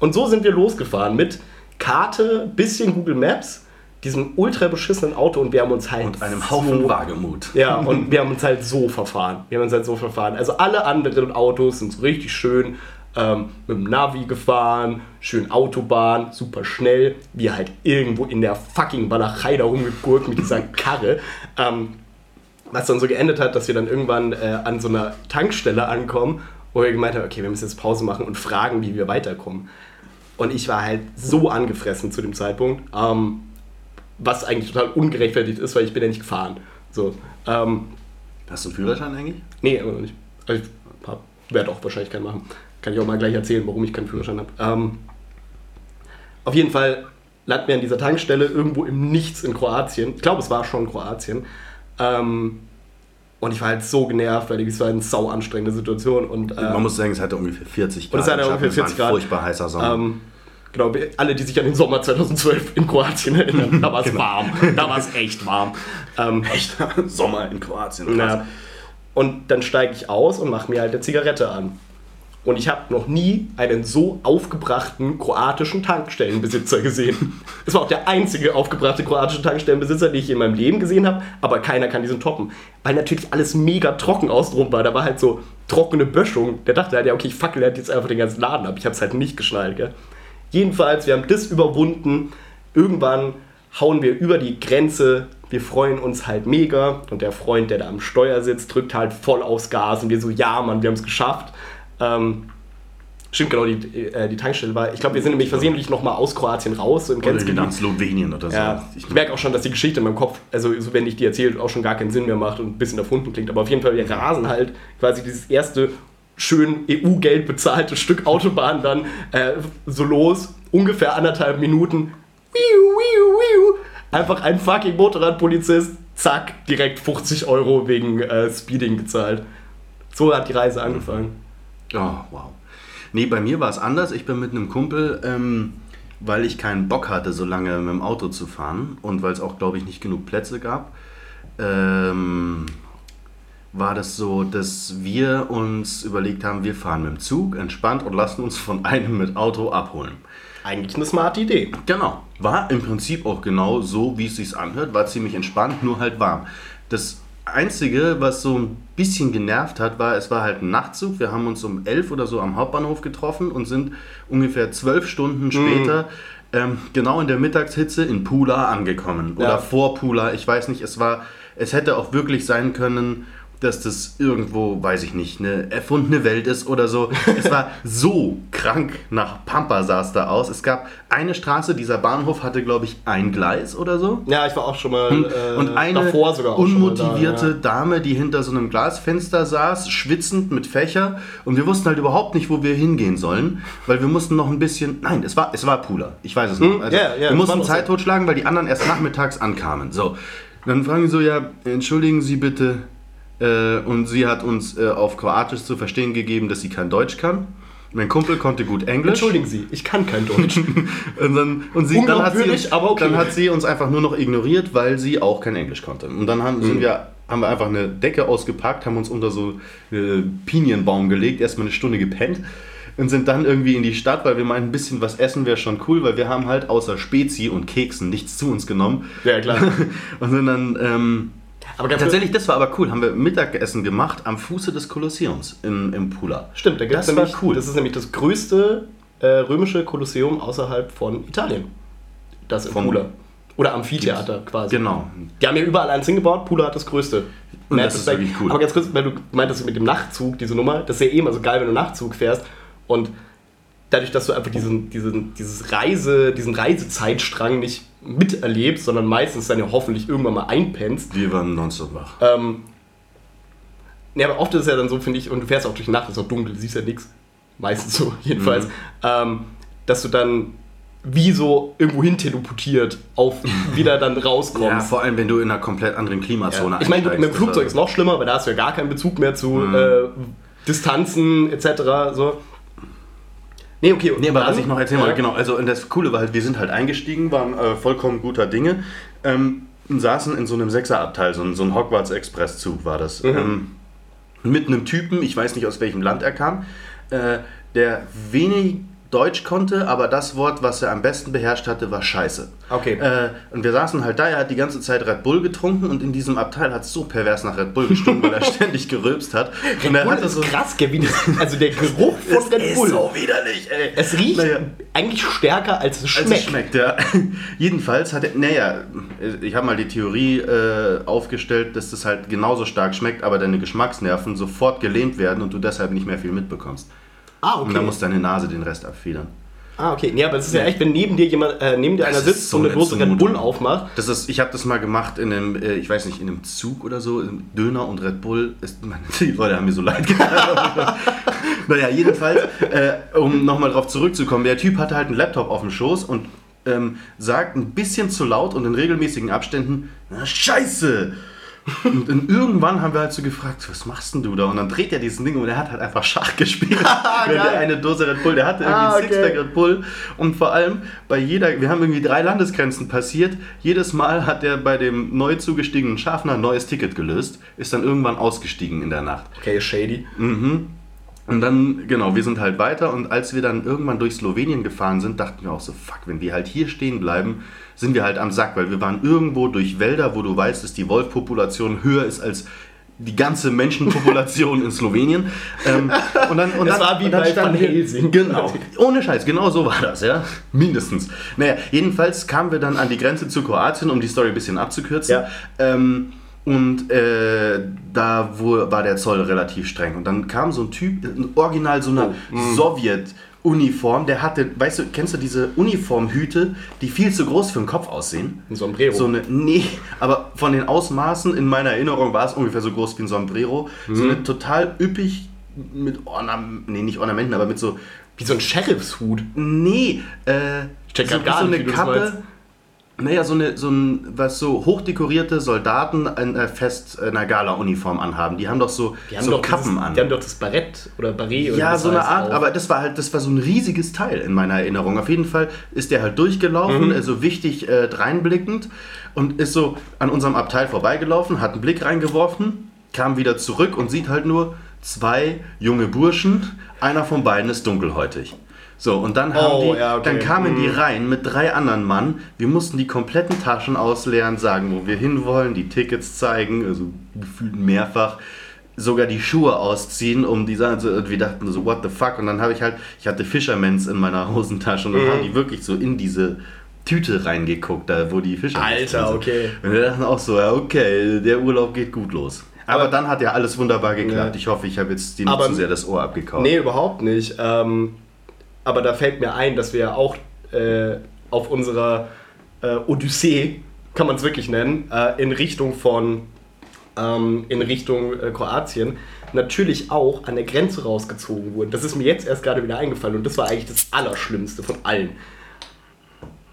Und so sind wir losgefahren mit Karte, bisschen Google Maps, diesem ultra beschissenen Auto und wir haben uns halt Und einem so Haufen Wagemut. ja, und wir haben uns halt so verfahren. Wir haben uns halt so verfahren. Also alle anderen Autos sind so richtig schön ähm, mit dem Navi gefahren, schön Autobahn, super schnell. Wir halt irgendwo in der fucking Walachei da rumgegurkt mit dieser Karre. Ähm, was dann so geendet hat, dass wir dann irgendwann äh, an so einer Tankstelle ankommen, wo wir gemeint haben, okay, wir müssen jetzt Pause machen und fragen, wie wir weiterkommen. Und ich war halt so angefressen zu dem Zeitpunkt, ähm, was eigentlich total ungerechtfertigt ist, weil ich bin ja nicht gefahren. So, ähm, Hast du einen Führerschein eigentlich? Nee, noch nicht. Also ich werde auch wahrscheinlich keinen machen. Kann ich auch mal gleich erzählen, warum ich keinen Führerschein habe. Ähm, auf jeden Fall landen wir an dieser Tankstelle irgendwo im Nichts in Kroatien. Ich glaube, es war schon Kroatien. Ähm, und ich war halt so genervt, weil es war eine sau anstrengende Situation. Und, ähm, Man muss sagen, es hatte ungefähr 40 und Grad. es hatte ungefähr Schatten. 40 Es war Grad. furchtbar heißer Sommer. Ähm, genau, alle, die sich an den Sommer 2012 in Kroatien erinnern, da war es Genau. warm. Da war es echt warm. Ähm, Echt? Sommer in Kroatien. Na, und dann steige ich aus und mache mir halt eine Zigarette an. Und ich habe noch nie einen so aufgebrachten kroatischen Tankstellenbesitzer gesehen. Es war auch der einzige aufgebrachte kroatische Tankstellenbesitzer, den ich in meinem Leben gesehen habe, aber keiner kann diesen toppen. Weil natürlich alles mega trocken außenrum war. Da war halt so trockene Böschung. Der dachte halt, ja, okay, ich fackel halt jetzt einfach den ganzen Laden ab. Ich habe es halt nicht geschnallt, gell. Jedenfalls, wir haben das überwunden. Irgendwann hauen wir über die Grenze. Wir freuen uns halt mega. Und der Freund, der da am Steuer sitzt, drückt halt voll aufs Gas. Und wir so, ja, Mann, wir haben es geschafft. Ähm, stimmt, genau, die, äh, die Tankstelle war. Ich glaube, wir sind nämlich versehentlich nochmal aus Kroatien raus, so im Oder in Grenzgebiet. Slowenien oder so. Ja, Ich- merke auch schon, dass die Geschichte in meinem Kopf, also so, wenn ich die erzähle, auch schon gar keinen Sinn mehr macht und ein bisschen erfunden klingt. Aber auf jeden Fall, wir rasen halt quasi dieses erste schön EU-Geld bezahlte Stück Autobahn dann äh, so los, ungefähr anderthalb Minuten. Einfach ein fucking Motorradpolizist, zack, direkt 50 Euro wegen äh, Speeding gezahlt. So hat die Reise angefangen. Oh, wow. Nee, bei mir war es anders. Ich bin mit einem Kumpel, ähm, weil ich keinen Bock hatte, so lange mit dem Auto zu fahren und weil es auch, glaube ich, nicht genug Plätze gab, ähm, war das so, dass wir uns überlegt haben, wir fahren mit dem Zug entspannt und lassen uns von einem mit Auto abholen. Eigentlich eine smarte Idee. Genau. War im Prinzip auch genau so, wie es sich anhört. War ziemlich entspannt, nur halt warm. Das Einzige, was so ein bisschen genervt hat, war, es war halt ein Nachtzug. Wir haben uns um elf oder so am Hauptbahnhof getroffen und sind ungefähr zwölf Stunden später ähm, genau in der Mittagshitze in Pula angekommen. Oder Ja. vor Pula. Ich weiß nicht, es war, es hätte auch wirklich sein können, dass das irgendwo, weiß ich nicht, eine erfundene Welt ist oder so. Es war so krank nach Pampa sah es da aus. Es gab eine Straße, dieser Bahnhof hatte, glaube ich, ein Gleis oder so. Ja, ich war auch schon mal äh, Und eine davor sogar auch schon mal da, unmotivierte ja. Dame, die hinter so einem Glasfenster saß, schwitzend mit Fächer. Und wir wussten halt überhaupt nicht, wo wir hingehen sollen, weil wir mussten noch ein bisschen. Nein, es war, es war Pula. Ich weiß es noch. Hm, ja, ja, wir das mussten Zeit totschlagen, weil die anderen erst nachmittags ankamen. So. Dann fragen sie so: Ja, entschuldigen Sie bitte. Äh, und sie hat uns äh, auf Kroatisch zu verstehen gegeben, dass sie kein Deutsch kann. Mein Kumpel konnte gut Englisch. Entschuldigen Sie, ich kann kein Deutsch. Und, dann, und sie, dann, hat sie, okay. dann hat sie uns einfach nur noch ignoriert, weil sie auch kein Englisch konnte. Und dann haben, Mhm. wir haben wir einfach eine Decke ausgepackt, haben uns unter so einen Pinienbaum gelegt, erstmal eine Stunde gepennt und sind dann irgendwie in die Stadt, weil wir meinten, ein bisschen was essen wäre schon cool, weil wir haben halt außer Spezi und Keksen nichts zu uns genommen. Ja, klar. und sind dann, ähm, Aber ganz tatsächlich, das war aber cool, haben wir Mittagessen gemacht am Fuße des Kolosseums im, im Pula. Stimmt, da gibt's Das war nämlich, cool. Das ist nämlich das größte äh, römische Kolosseum außerhalb von Italien. Das in Vom- Pula. Oder Amphitheater quasi. Genau. Die haben ja überall eins hingebaut, Pula hat das größte. Und das ist wirklich cool. Aber ganz kurz, weil du meintest mit dem Nachtzug, diese Nummer, das ist ja eh immer so geil, wenn du Nachtzug fährst und dadurch, dass du einfach diesen, diesen, dieses Reise, diesen Reisezeitstrang nicht miterlebst, sondern meistens dann ja hoffentlich irgendwann mal einpennst, Wir waren nonstop wach. ähm, ne, aber oft ist es ja dann so, finde ich, und du fährst auch durch die Nacht, ist auch dunkel, siehst ja nichts. Meistens so, jedenfalls. Mhm. Ähm, dass du dann wie so irgendwo hin teleportiert auf wieder dann Ja, rauskommst. vor allem, wenn du in einer komplett anderen Klimazone ich meine, mit dem Flugzeug ist also- noch schlimmer, weil da hast du ja gar keinen Bezug mehr zu Mhm. äh, Distanzen etc. So. Nee, okay. Nee, aber was ich noch erzählen ja. wollte, genau, also und das Coole war halt, wir sind halt eingestiegen, waren äh, vollkommen guter Dinge, ähm, und saßen in so einem Sechserabteil, so ein, so ein Hogwarts-Express-Zug war das. Mhm. Ähm, mit einem Typen, ich weiß nicht aus welchem Land er kam, äh, der wenig Deutsch konnte, aber das Wort, was er am besten beherrscht hatte, war Scheiße. Okay. Äh, und wir saßen halt da, er hat die ganze Zeit Red Bull getrunken und in diesem Abteil hat es so pervers nach Red Bull gestunken, weil er ständig gerülpst hat. Und er Bull hatte ist so krass, das, also der Geruch von es Red ist Bull. so widerlich, ey. Es riecht Naja. eigentlich stärker, als es Als schmeckt. es schmeckt, ja. Jedenfalls hat er, naja, ich habe mal die Theorie äh, aufgestellt, dass das halt genauso stark schmeckt, aber deine Geschmacksnerven sofort gelähmt werden und du deshalb nicht mehr viel mitbekommst. Ah, Und dann muss deine Nase den Rest abfedern. Ah, okay. Nee, aber es ist ja echt, wenn neben dir jemand, äh, neben dir Das einer sitzt so und eine Dose Red. Bull aufmacht. Das ist, ich habe das mal gemacht in einem, äh, ich weiß nicht, in einem Zug oder so, im Döner und Red Bull. Ist, Mann, die Leute haben mir so leid getan. naja, jedenfalls, äh, um nochmal drauf zurückzukommen, der Typ hatte halt einen Laptop auf dem Schoß und ähm, sagt ein bisschen zu laut und in regelmäßigen Abständen, na, Scheiße! Und dann irgendwann haben wir halt so gefragt, was machst denn du da? Und dann dreht er diesen Ding und er hat halt einfach Schach gespielt. Wenn der eine Dose Red Bull, der hatte irgendwie Ah, okay. Sixpack Red Bull. Und vor allem bei jeder, wir haben irgendwie drei Landesgrenzen passiert. Jedes Mal hat er bei dem neu zugestiegenen Schaffner ein neues Ticket gelöst, ist dann irgendwann ausgestiegen in der Nacht. Okay, shady. Und dann, genau, wir sind halt weiter und als wir dann irgendwann durch Slowenien gefahren sind, dachten wir auch so, fuck, wenn wir halt hier stehen bleiben, sind wir halt am Sack, weil wir waren irgendwo durch Wälder, wo du weißt, dass die Wolfpopulation höher ist als die ganze Menschenpopulation in Slowenien. Ähm, und dann, und Es dann, war wie bei Van Helsing. Genau, ohne Scheiß, genau so war das, ja. Mindestens. Naja, jedenfalls kamen wir dann an die Grenze zu Kroatien, um die Story ein bisschen abzukürzen. Ja. Ähm, und äh, da wo, war der Zoll relativ streng. Und dann kam so ein Typ, ein original so eine Sowjet-Uniform, der hatte, weißt du, kennst du diese Uniformhüte, die viel zu groß für den Kopf aussehen? Ein Sombrero. So eine, nee, aber von den Ausmaßen in meiner Erinnerung war es ungefähr so groß wie ein Sombrero. So eine total üppig mit Ornamenten, nee, nicht Ornamenten, aber mit so, Wie so ein Sheriffshut. nee, äh, check so, grad gar so nicht, eine meinst. Kappe. Naja, so eine, so ein, was so hochdekorierte Soldaten in äh, fest in einer Gala-Uniform anhaben. Die haben doch so, Die haben, so doch Kappen dieses, an. die haben doch das Barett oder Barret oder Ja, das so eine Art, auf. aber das war halt, das war so ein riesiges Teil in meiner Erinnerung. Auf jeden Fall ist der halt durchgelaufen, Mhm. also wichtig äh, dreinblickend und ist so an unserem Abteil vorbeigelaufen, hat einen Blick reingeworfen, kam wieder zurück und sieht halt nur zwei junge Burschen, einer von beiden ist dunkelhäutig. So, und dann, haben Oh, die, ja, okay. dann kamen die Mhm. rein mit drei anderen Mann. Wir mussten die kompletten Taschen ausleeren, sagen, wo wir hinwollen, die Tickets zeigen, also gefühlt mehrfach sogar die Schuhe ausziehen, um die Sachen zu, und wir dachten so, what the fuck? Und dann habe ich halt, ich hatte Fishermans in meiner Hosentasche und dann Mhm. haben die wirklich so in diese Tüte reingeguckt, da wo die Fishermans Alter, sind. okay. Und wir dachten auch so, ja okay, der Urlaub geht gut los. Aber, Aber- dann hat ja alles wunderbar geklappt. Ja. Ich hoffe, ich habe jetzt dir nicht zu sehr das Ohr abgekaut. Nee, überhaupt nicht. Ähm, aber da fällt mir ein, dass wir ja auch äh, auf unserer äh, Odyssee, kann man es wirklich nennen, äh, in Richtung von ähm, in Richtung äh, Kroatien natürlich auch an der Grenze rausgezogen wurden. Das ist mir jetzt erst gerade wieder eingefallen und das war eigentlich das Allerschlimmste von allen.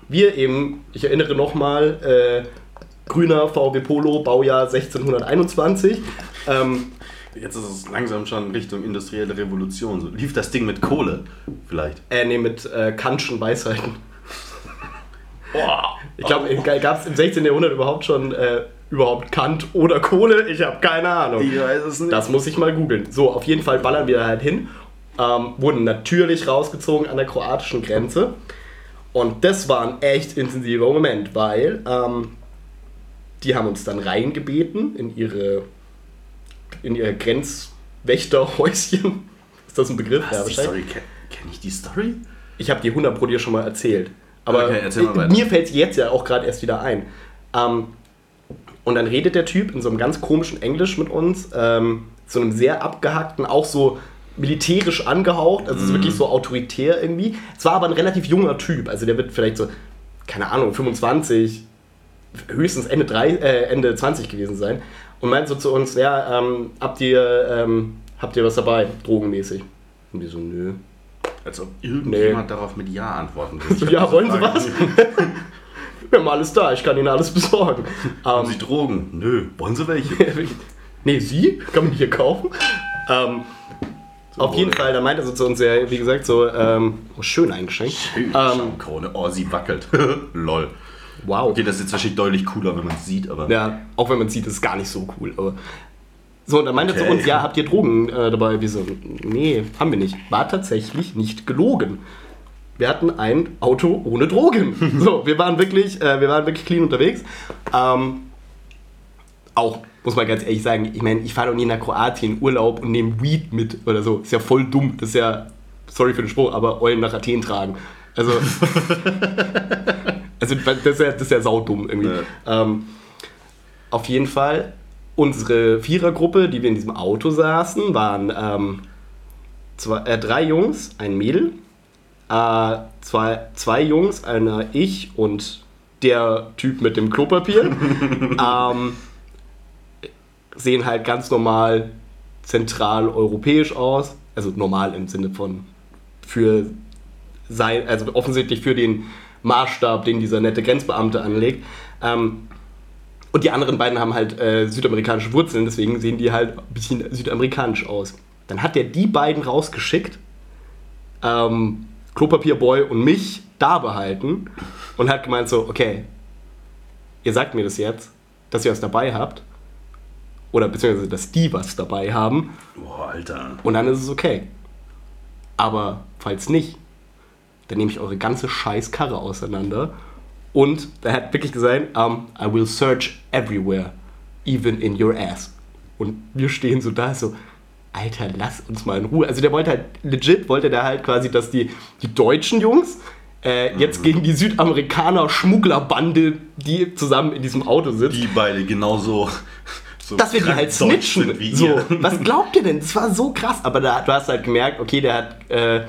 Wir eben, ich erinnere nochmal, äh, grüner VW Polo, Baujahr 1621. Ähm, Jetzt ist es langsam schon Richtung industrielle Revolution. So, lief das Ding mit Kohle vielleicht? Äh, nee, mit äh, Kantschen Weisheiten. Ich glaube, gab es im 16. Jahrhundert überhaupt schon äh, überhaupt Kant oder Kohle? Ich habe keine Ahnung. Ich weiß es nicht. Das muss ich mal googeln. So, auf jeden Fall ballern wir da halt hin. Ähm, wurden natürlich rausgezogen an der kroatischen Grenze. Und das war ein echt intensiver Moment, weil ähm, die haben uns dann reingebeten in ihre, in ihr Grenzwächterhäuschen. Ist das ein Begriff? Was, die wahrscheinlich. Story, kenne kenn ich die Story? Ich habe die 100 Pro dir schon mal erzählt. Aber Okay, erzähl mal mir fällt es jetzt ja auch gerade erst wieder ein. Ähm, und dann redet der Typ in so einem ganz komischen Englisch mit uns, ähm, so einem sehr abgehackten, auch so militärisch angehaucht, also es ist wirklich so autoritär irgendwie. Es war aber ein relativ junger Typ, also der wird vielleicht so, keine Ahnung, 25, höchstens Ende, drei, äh, Ende 20 gewesen sein. Und meint so zu uns, ja, ähm, habt ihr, ähm, habt ihr was dabei, drogenmäßig? Und die so, nö. Als ob irgendjemand darauf mit Ja antworten So, will. ja, wollen Sie was? Wir haben alles da, ich kann Ihnen alles besorgen. Haben Ähm, Sie Drogen? Nö. Wollen Sie welche? nee, Sie? Kann man die hier kaufen? Ähm, auf jeden Fall, da meinte er so zu uns, ja, wie gesagt, so, ähm, oh, schön eingeschenkt. Ähm, Ähm, Krone. Oh, sie wackelt. Lol. Wow. Okay, das ist jetzt wahrscheinlich deutlich cooler, wenn man es sieht, aber. Ja, auch wenn man sieht, ist es gar nicht so cool. Aber so, und dann meinte er Okay. zu uns, ja, habt ihr Drogen äh, dabei? Wir so, nee, haben wir nicht. War tatsächlich nicht gelogen. Wir hatten ein Auto ohne Drogen. so, wir waren wirklich, äh, wir waren wirklich clean unterwegs. Ähm, auch, muss man ganz ehrlich sagen, ich meine, ich fahre doch nie nach Kroatien Urlaub und nehme Weed mit oder so. Ist ja voll dumm. Das ist ja, sorry für den Spruch, aber Eulen nach Athen tragen. Also, also das ist ja, das ist ja saudumm irgendwie. Ähm, auf jeden Fall, unsere Vierergruppe, die wir in diesem Auto saßen, waren ähm, zwei, äh, drei Jungs, ein Mädel, äh, zwei, zwei Jungs, einer ich und der Typ mit dem Klopapier. ähm, sehen halt ganz normal zentraleuropäisch aus. Also normal im Sinne von für sein, also offensichtlich für den Maßstab, den dieser nette Grenzbeamte anlegt. Ähm, und die anderen beiden haben halt äh, südamerikanische Wurzeln, deswegen sehen die halt ein bisschen südamerikanisch aus. Dann hat er die beiden rausgeschickt, ähm, Klopapierboy und mich da behalten und hat gemeint so, okay, ihr sagt mir das jetzt, dass ihr was dabei habt, oder beziehungsweise, dass die was dabei haben, Boah, Alter. und dann ist es okay. Aber falls nicht, dann nehme ich eure ganze scheiß Karre auseinander. Und er hat wirklich gesagt, um, I will search everywhere, even in your ass. Und wir stehen so da, so, Alter, lass uns mal in Ruhe. Also der wollte halt, legit wollte der halt quasi, dass die, die deutschen Jungs äh, jetzt gegen die Südamerikaner Schmugglerbande, die zusammen in diesem Auto sitzt, Die beide genauso. So dass wir die halt snitchen. So, was glaubt ihr denn? Das war so krass. Aber da, du hast halt gemerkt, okay, der hat, äh,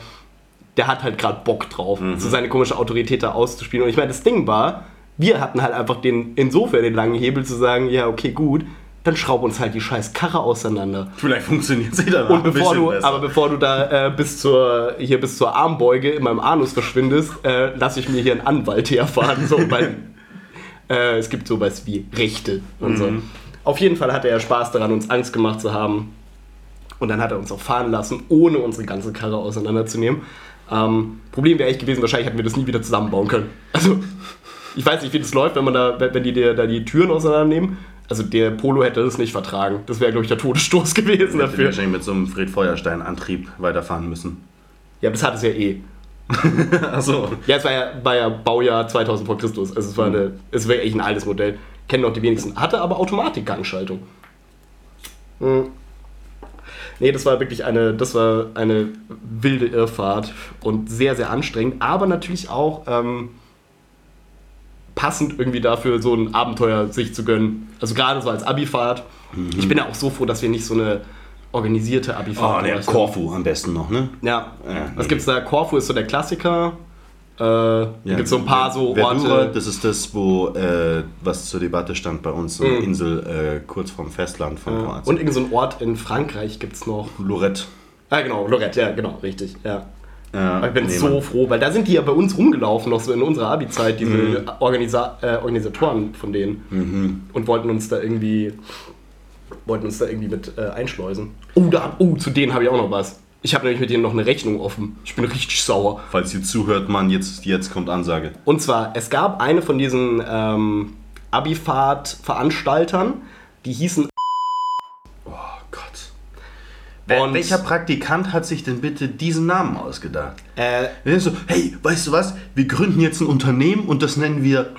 der hat halt gerade Bock drauf, Mhm. so seine komische Autorität da auszuspielen. Und ich meine, das Ding war, wir hatten halt einfach den, insofern den langen Hebel zu sagen, ja, okay, gut, dann schraub uns halt die scheiß Karre auseinander. Vielleicht funktioniert sie dann Und bevor du, aber bevor du da äh, bis zur, hier bis zur Armbeuge in meinem Anus verschwindest, äh, lasse ich mir hier einen Anwalt herfahren, so, weil äh, es gibt sowas wie Rechte und so. Auf jeden Fall hatte er Spaß daran, uns Angst gemacht zu haben. Und dann hat er uns auch fahren lassen, ohne unsere ganze Karre auseinanderzunehmen. Ähm, Problem wäre echt gewesen, wahrscheinlich hätten wir das nie wieder zusammenbauen können. Also, ich weiß nicht, wie das läuft, wenn man da, wenn die da die Türen auseinandernehmen. Also der Polo hätte das nicht vertragen. Das wäre, glaube ich, der Todesstoß gewesen dafür. dafür. wahrscheinlich mit so einem Fred Feuerstein-Antrieb weiterfahren müssen. Ja, das hat es ja eh. Achso. Ja, es war ja, war ja Baujahr 2000 vor Christus. Also es war, eine, es war echt ein altes Modell. Kennen noch die wenigsten. Hatte aber Automatikgangschaltung. Hm. Nee, das war wirklich eine, das war eine wilde Irrfahrt und sehr, sehr anstrengend, aber natürlich auch ähm, passend irgendwie dafür, so ein Abenteuer sich zu gönnen. Also gerade so als Abifahrt. Ich bin ja auch so froh, dass wir nicht so eine organisierte Oh, Abifahrt der gemacht haben. Korfu am besten noch, ne? Ja. Ja, Was gibt's da? Korfu ist so der Klassiker. Äh, da gibt's so ein paar so Verdura, Orte. das ist das, wo äh, was zur Debatte stand bei uns, so eine Mhm. Insel äh, kurz vorm Festland von Ja. Kroatien. Und irgend so ein Ort in Frankreich gibt's noch. Lorette. Ah, genau, Lorette, ja, genau, richtig. Ja. Ja, ich bin nee, so Mann. froh, weil da sind die ja bei uns rumgelaufen, noch so in unserer Abi-Zeit, diese Mhm. Organisa äh, Organisatoren von denen. Und wollten uns da irgendwie wollten uns da irgendwie mit äh, einschleusen. Oh, da, oh, zu denen habe ich auch noch was. Ich habe nämlich mit denen noch eine Rechnung offen. Ich bin richtig sauer. Falls ihr zuhört, Mann, jetzt, jetzt kommt Ansage. Und zwar, es gab eine von diesen ähm, Abifahrt-Veranstaltern, die hießen Oh Gott. Und- welcher Praktikant hat sich denn bitte diesen Namen ausgedacht? äh, Der so, hey, weißt du was? Wir gründen jetzt ein Unternehmen und das nennen wir.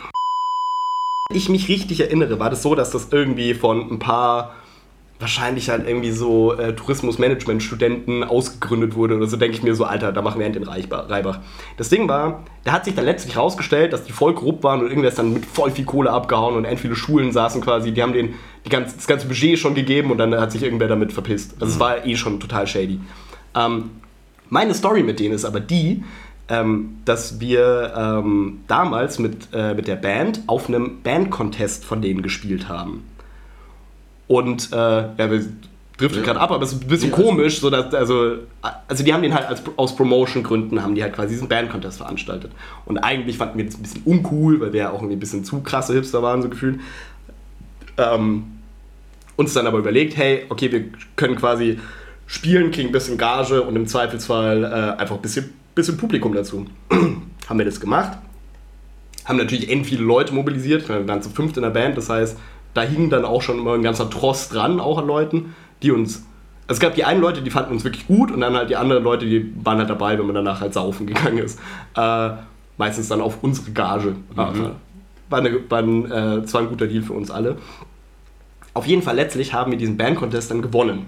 ich mich richtig erinnere, war das so, dass das irgendwie von ein paar wahrscheinlich halt irgendwie so äh, Tourismusmanagement-Studenten ausgegründet wurde oder so, denke ich mir so, Alter, da machen wir endlich Reichba- Reibach. Das Ding war, da hat sich dann letztlich rausgestellt, dass die voll korrupt waren und irgendwer ist dann mit voll viel Kohle abgehauen und end viele Schulen saßen quasi, die haben den die ganze, das ganze Budget schon gegeben und dann hat sich irgendwer damit verpisst. Also es war eh schon total shady. Ähm, meine Story mit denen ist aber die, ähm, dass wir ähm, damals mit, äh, mit der Band auf einem Band-Contest von denen gespielt haben. Und äh, ja, wir driften gerade ab, aber es ist ein bisschen Ja, komisch, so dass, also, also die haben den halt als, aus Promotion-Gründen haben die halt quasi diesen Band-Contest veranstaltet. Und eigentlich fanden wir das ein bisschen uncool, weil wir ja auch irgendwie ein bisschen zu krasse Hipster waren, so gefühlt. Ähm, uns dann aber überlegt, hey, okay, wir können quasi spielen, kriegen ein bisschen Gage und im Zweifelsfall äh, einfach ein bisschen, bisschen Publikum dazu. haben wir das gemacht. Haben natürlich end viele Leute mobilisiert, wir waren zu fünft in der Band, das heißt, da hing dann auch schon immer ein ganzer Tross dran, auch an Leuten, die uns. Also es gab die einen Leute, die fanden uns wirklich gut und dann halt die anderen Leute, die waren halt dabei, wenn man danach halt saufen gegangen ist. Äh, meistens dann auf unsere Gage. Also, war eine, war ein, äh, zwar ein guter Deal für uns alle. Auf jeden Fall letztlich haben wir diesen Band-Contest dann gewonnen.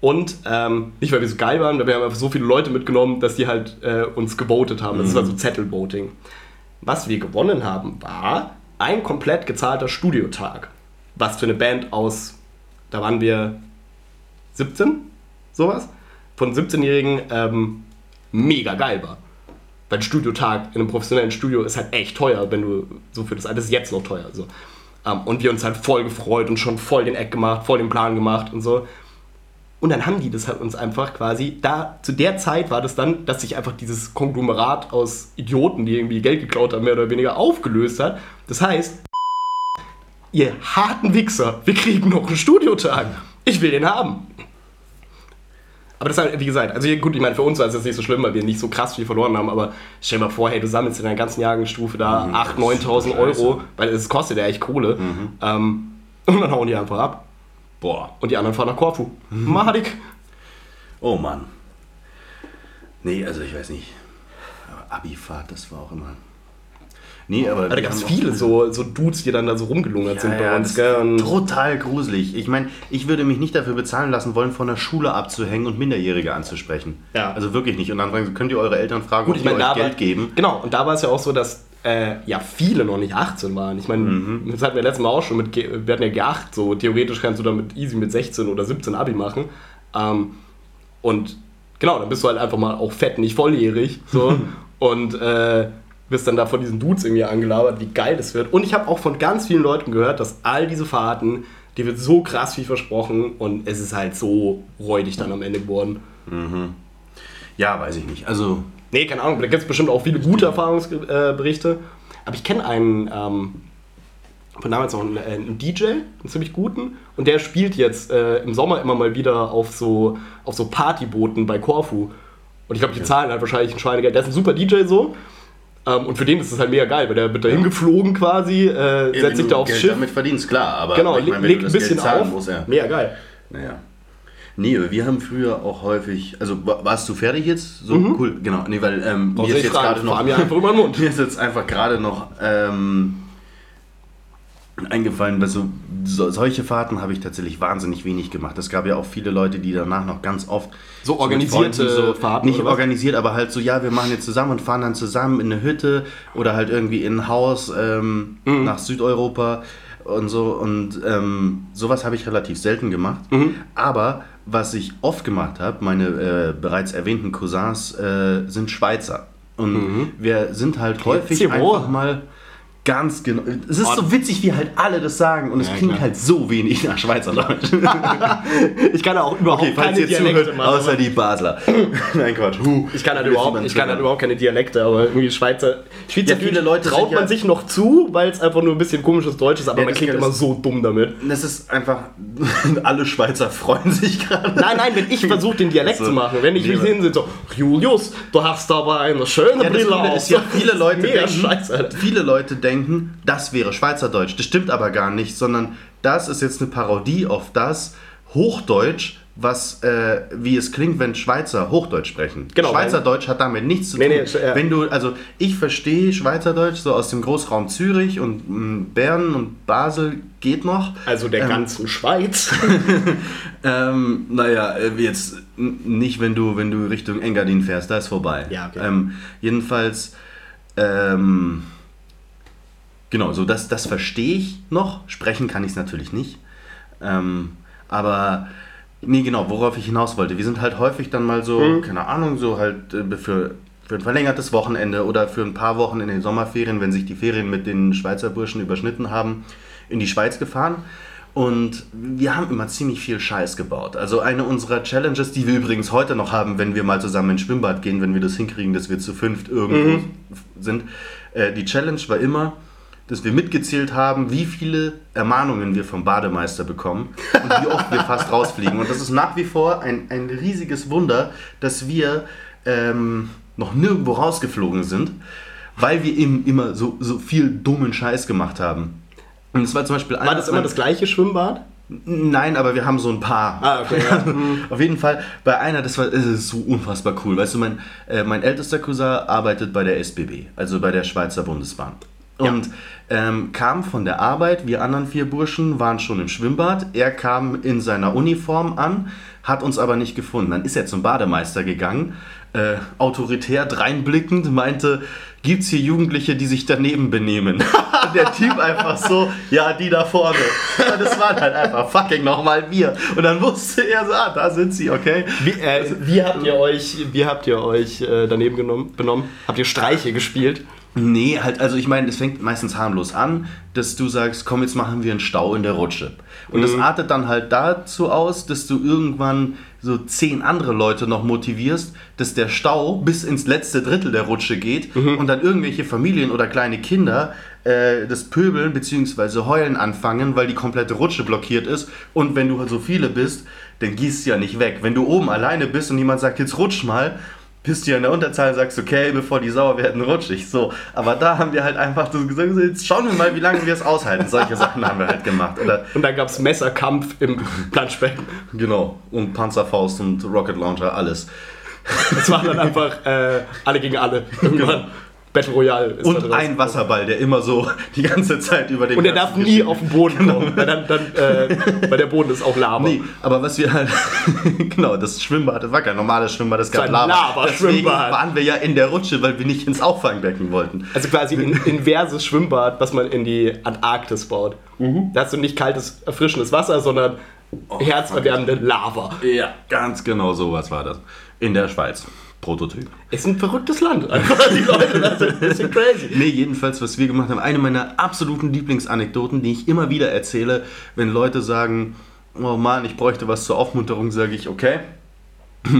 Und ähm, nicht, weil wir so geil waren, weil wir haben einfach so viele Leute mitgenommen, dass die halt äh, uns gewotet haben. Das war so Zettelvoting. Was wir gewonnen haben, war ein komplett gezahlter Studiotag. Was für eine Band aus, da waren wir 17, sowas, von 17-Jährigen ähm, mega geil war. Weil Studiotag in einem professionellen Studio ist halt echt teuer, wenn du so für das das ist jetzt noch teuer. So. Ähm, und wir uns halt voll gefreut und schon voll den Eck gemacht, voll den Plan gemacht und so. Und dann haben die das halt uns einfach quasi, da zu der Zeit war das dann, dass sich einfach dieses Konglomerat aus Idioten, die irgendwie Geld geklaut haben, mehr oder weniger aufgelöst hat. Das heißt, ihr harten Wichser, wir kriegen noch einen Studiotag. Ich will den haben. Aber das ist halt, wie gesagt, also gut, ich meine, für uns war es jetzt nicht so schlimm, weil wir nicht so krass viel verloren haben, aber stell dir mal vor, hey, du sammelst in deiner ganzen Jahrgangsstufe da 8.000, 9.000 Euro, weil es kostet ja echt Kohle. Ähm, und dann hauen die einfach ab. Boah. Und die anderen fahren nach Korfu. Mahadik. Oh Mann. Nee, also ich weiß nicht. Aber Abifahrt, das war auch immer. Nee, aber. Da wir gab es viele so, so Dudes, die dann da so rumgelungert sind Ja, bei ja, uns, gell? total gruselig. Ich meine, ich würde mich nicht dafür bezahlen lassen wollen, von der Schule abzuhängen und Minderjährige anzusprechen. Ja. Also wirklich nicht. Und dann fragen sie, könnt ihr eure Eltern fragen, Gut, ob ich da euch war, Geld geben? Genau, und da war es ja auch so, dass äh, ja viele noch nicht 18 waren. Ich meine, Mhm. das hatten wir letztes Mal auch schon mit, G- wir hatten ja G8, so theoretisch kannst du damit easy mit 16 oder 17 Abi machen. Ähm, und genau, dann bist du halt einfach mal auch fett, nicht volljährig. So, und äh, wirst dann da von diesen Dudes irgendwie angelabert, wie geil das wird. Und ich habe auch von ganz vielen Leuten gehört, dass all diese Fahrten, die wird so krass viel versprochen und es ist halt so räudig dann am Ende geworden. Ja, weiß ich nicht. Also, Nee, keine Ahnung, da gibt es bestimmt auch viele gute Erfahrungsberichte. Aber ich kenne einen, ähm, von damals noch einen, äh, einen DJ, einen ziemlich guten, und der spielt jetzt äh, im Sommer immer mal wieder auf so, auf so Partybooten bei Corfu. Und ich glaube, die zahlen halt wahrscheinlich ein Schweinegeld. Der ist ein super DJ so. Ähm, und für den ist das halt mega geil, weil der wird da hingeflogen quasi, äh, setzt sich da aufs Geld Schiff. damit verdienst, klar. Aber Genau, ich meine, wenn legt du ein das bisschen Geld zahlen auf. musst, ja. Mega geil. Naja. Nee, aber wir haben früher auch häufig, also wa- warst du fertig jetzt? So cool, genau. Nee, weil ähm, mir ist jetzt gerade noch, mir einfach über den Mund. mir ist jetzt einfach gerade noch ähm, eingefallen, dass so, so, solche Fahrten habe ich tatsächlich wahnsinnig wenig gemacht. Es gab ja auch viele Leute, die danach noch ganz oft So organisierte Freunden Fahrten nicht organisiert, aber halt so, ja, wir machen jetzt zusammen und fahren dann zusammen in eine Hütte oder halt irgendwie in ein Haus ähm, Mhm. nach Südeuropa und so. Und ähm, sowas habe ich relativ selten gemacht. Mhm. Aber was ich oft gemacht habe, meine äh, bereits erwähnten Cousins äh, sind Schweizer. Und Mhm. wir sind halt häufig einfach mal ganz genau. Es ist so witzig, wie halt alle das sagen und es Ja, klingt klar. halt so wenig nach Schweizerdeutsch. Ich kann da auch überhaupt Okay, falls keine ihr Dialekte zuhört, machen. außer die Basler. Nein, Quatsch. Huh. Ich kann halt überhaupt, ich kann halt überhaupt keine Dialekte, aber irgendwie Schweizer, Schweizer Ja, Leute traut sind ja- man sich noch zu, weil es einfach nur ein bisschen komisches Deutsch ist, aber Ja, man klingt immer so dumm damit. Das ist einfach. alle Schweizer freuen sich gerade. Nein, nein, wenn ich versuche, den Dialekt So. zu machen, wenn ich mich hinsetze, so, Julius, du hast aber eine schöne Brille auf. ist ja, viele Leute denken, viele Leute Oder denken, das wäre Schweizerdeutsch. Das stimmt aber gar nicht, sondern das ist jetzt eine Parodie auf das Hochdeutsch, was, äh, wie es klingt, wenn Schweizer Hochdeutsch sprechen. Genau, Schweizerdeutsch hat damit nichts zu Nee, tun. nee, äh, wenn du, also ich verstehe Schweizerdeutsch so aus dem Großraum Zürich und mh, Bern und Basel geht noch. Also der Ähm, ganzen Schweiz. Ähm, naja, äh, jetzt nicht, wenn du, wenn du Richtung Engadin fährst, da ist vorbei. Ja, okay. Ähm, jedenfalls, ähm, genau, so das, das verstehe ich noch. Sprechen kann ich es natürlich nicht. Ähm, aber, nee, genau, worauf ich hinaus wollte. Wir sind halt häufig dann mal so, Mhm. keine Ahnung, so halt äh, für, für ein verlängertes Wochenende oder für ein paar Wochen in den Sommerferien, wenn sich die Ferien mit den Schweizer Burschen überschnitten haben, in die Schweiz gefahren. Und wir haben immer ziemlich viel Scheiß gebaut. Also eine unserer Challenges, die wir übrigens heute noch haben, wenn wir mal zusammen ins Schwimmbad gehen, wenn wir das hinkriegen, dass wir zu fünft irgendwo sind. Äh, die Challenge war immer, dass wir mitgezählt haben, wie viele Ermahnungen wir vom Bademeister bekommen und wie oft wir fast rausfliegen. Und das ist nach wie vor ein, ein riesiges Wunder, dass wir ähm, noch nirgendwo rausgeflogen sind, weil wir eben immer so, so viel dummen Scheiß gemacht haben. Und es war zum Beispiel War das immer das gleiche Schwimmbad? Nein, aber wir haben so ein paar. Ah, okay, ja. Auf jeden Fall, bei einer, das war das ist so unfassbar cool. Weißt du, mein, äh, mein ältester Cousin arbeitet bei der SBB, also bei der Schweizer Bundesbahn. Und ähm, kam von der Arbeit, wir anderen vier Burschen waren schon im Schwimmbad. Er kam in seiner Uniform an, hat uns aber nicht gefunden. Dann ist er zum Bademeister gegangen, äh, autoritär dreinblickend, meinte, gibt's hier Jugendliche, die sich daneben benehmen? der Typ einfach so, ja, die da vorne. Und das waren halt einfach fucking nochmal wir. Und dann wusste er so, ah, da sind sie, okay? Wie, äh, wie habt ihr euch, wie habt ihr euch äh, daneben genommen, benommen? Habt ihr Streiche gespielt? Nee, halt, also ich meine, es fängt meistens harmlos an, dass du sagst, komm, jetzt machen wir einen Stau in der Rutsche. Und das artet dann halt dazu aus, dass du irgendwann so zehn andere Leute noch motivierst, dass der Stau bis ins letzte Drittel der Rutsche geht und dann irgendwelche Familien oder kleine Kinder äh, das Pöbeln bzw. Heulen anfangen, weil die komplette Rutsche blockiert ist. Und wenn du halt so viele bist, dann gehst du ja nicht weg. Wenn du oben alleine bist und jemand sagt, jetzt rutsch mal, bist du ja in der Unterzahl und sagst, okay, bevor die sauer werden, rutsch ich. So. Aber da haben wir halt einfach so gesagt, jetzt schauen wir mal, wie lange wir es aushalten. Solche Sachen haben wir halt gemacht. Oder, Und dann gab es Messerkampf im Planschbecken. genau. Und Panzerfaust und Rocket Launcher, alles. Das waren dann einfach äh, alle gegen alle. Irgendwann Battle Royale ist Und ein Wasserball, der immer so die ganze Zeit über den Und der darf nie auf den Boden kommen, weil, dann, dann, äh, weil der Boden ist auch Lava. Nee, aber was wir halt, genau, das Schwimmbad, das war kein normales Schwimmbad, das gab Lava. Lava-Schwimmbad. Deswegen waren wir ja in der Rutsche, weil wir nicht ins Auffangbecken wollten. Also quasi ein inverses Schwimmbad, was man in die Antarktis baut. Da hast du nicht kaltes, erfrischendes Wasser, sondern herzerwärmende Lava. Ja, ganz genau sowas war das. In der Schweiz. Prototyp. Es ist ein verrücktes Land. Einfach die Leute, das sind ein bisschen crazy. Nee, jedenfalls, was wir gemacht haben, eine meiner absoluten Lieblingsanekdoten, die ich immer wieder erzähle, wenn Leute sagen, oh Mann, ich bräuchte was zur Aufmunterung, sage ich, okay.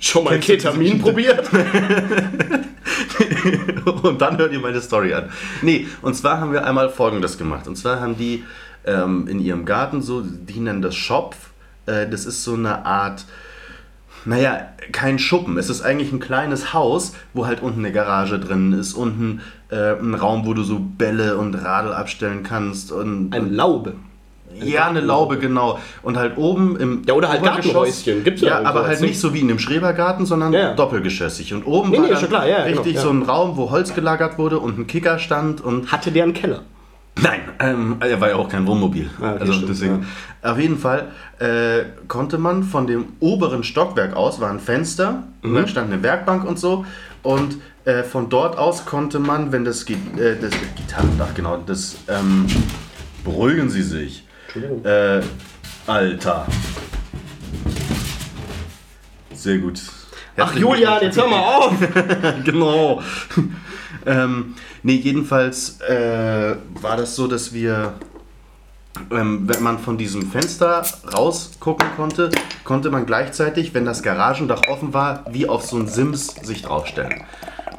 Schon mal Ketamin probiert? und dann hört ihr meine Story an. Nee, und zwar haben wir einmal Folgendes gemacht. Und zwar haben die ähm, in ihrem Garten so, die nennen das Schopf. Äh, das ist so eine Art, naja, kein Schuppen. Es ist eigentlich ein kleines Haus, wo halt unten eine Garage drin ist, unten äh, ein Raum, wo du so Bälle und Radl abstellen kannst. Und, Ein Laube. ja, eine Laube, genau. Und halt oben im Ja, oder halt Gartenhäuschen. Gibt's ja aber halt du? nicht so wie in einem Schrebergarten, sondern Ja, doppelgeschossig. Und oben Nee, war nee, klar, ja, richtig genau, ja. so ein Raum, wo Holz gelagert wurde und ein Kicker stand und Hatte der einen Keller? Nein, ähm, er war ja auch kein Wohnmobil. Ah, okay, also stimmt, deswegen. Auf jeden Fall äh, konnte man von dem oberen Stockwerk aus, war ein Fenster, Mhm. da stand eine Werkbank und so. Und äh, von dort aus konnte man, wenn das, äh, das Gitarrendach, genau, das, ähm, beruhigen Sie sich. Entschuldigung. Äh, Alter. Sehr gut. Ach Herzlichen Julian, jetzt hör mal auf! genau. Ähm, nee, jedenfalls äh, war das so, dass wir, ähm, wenn man von diesem Fenster rausgucken konnte, konnte man gleichzeitig, wenn das Garagendach offen war, wie auf so ein Sims sich draufstellen.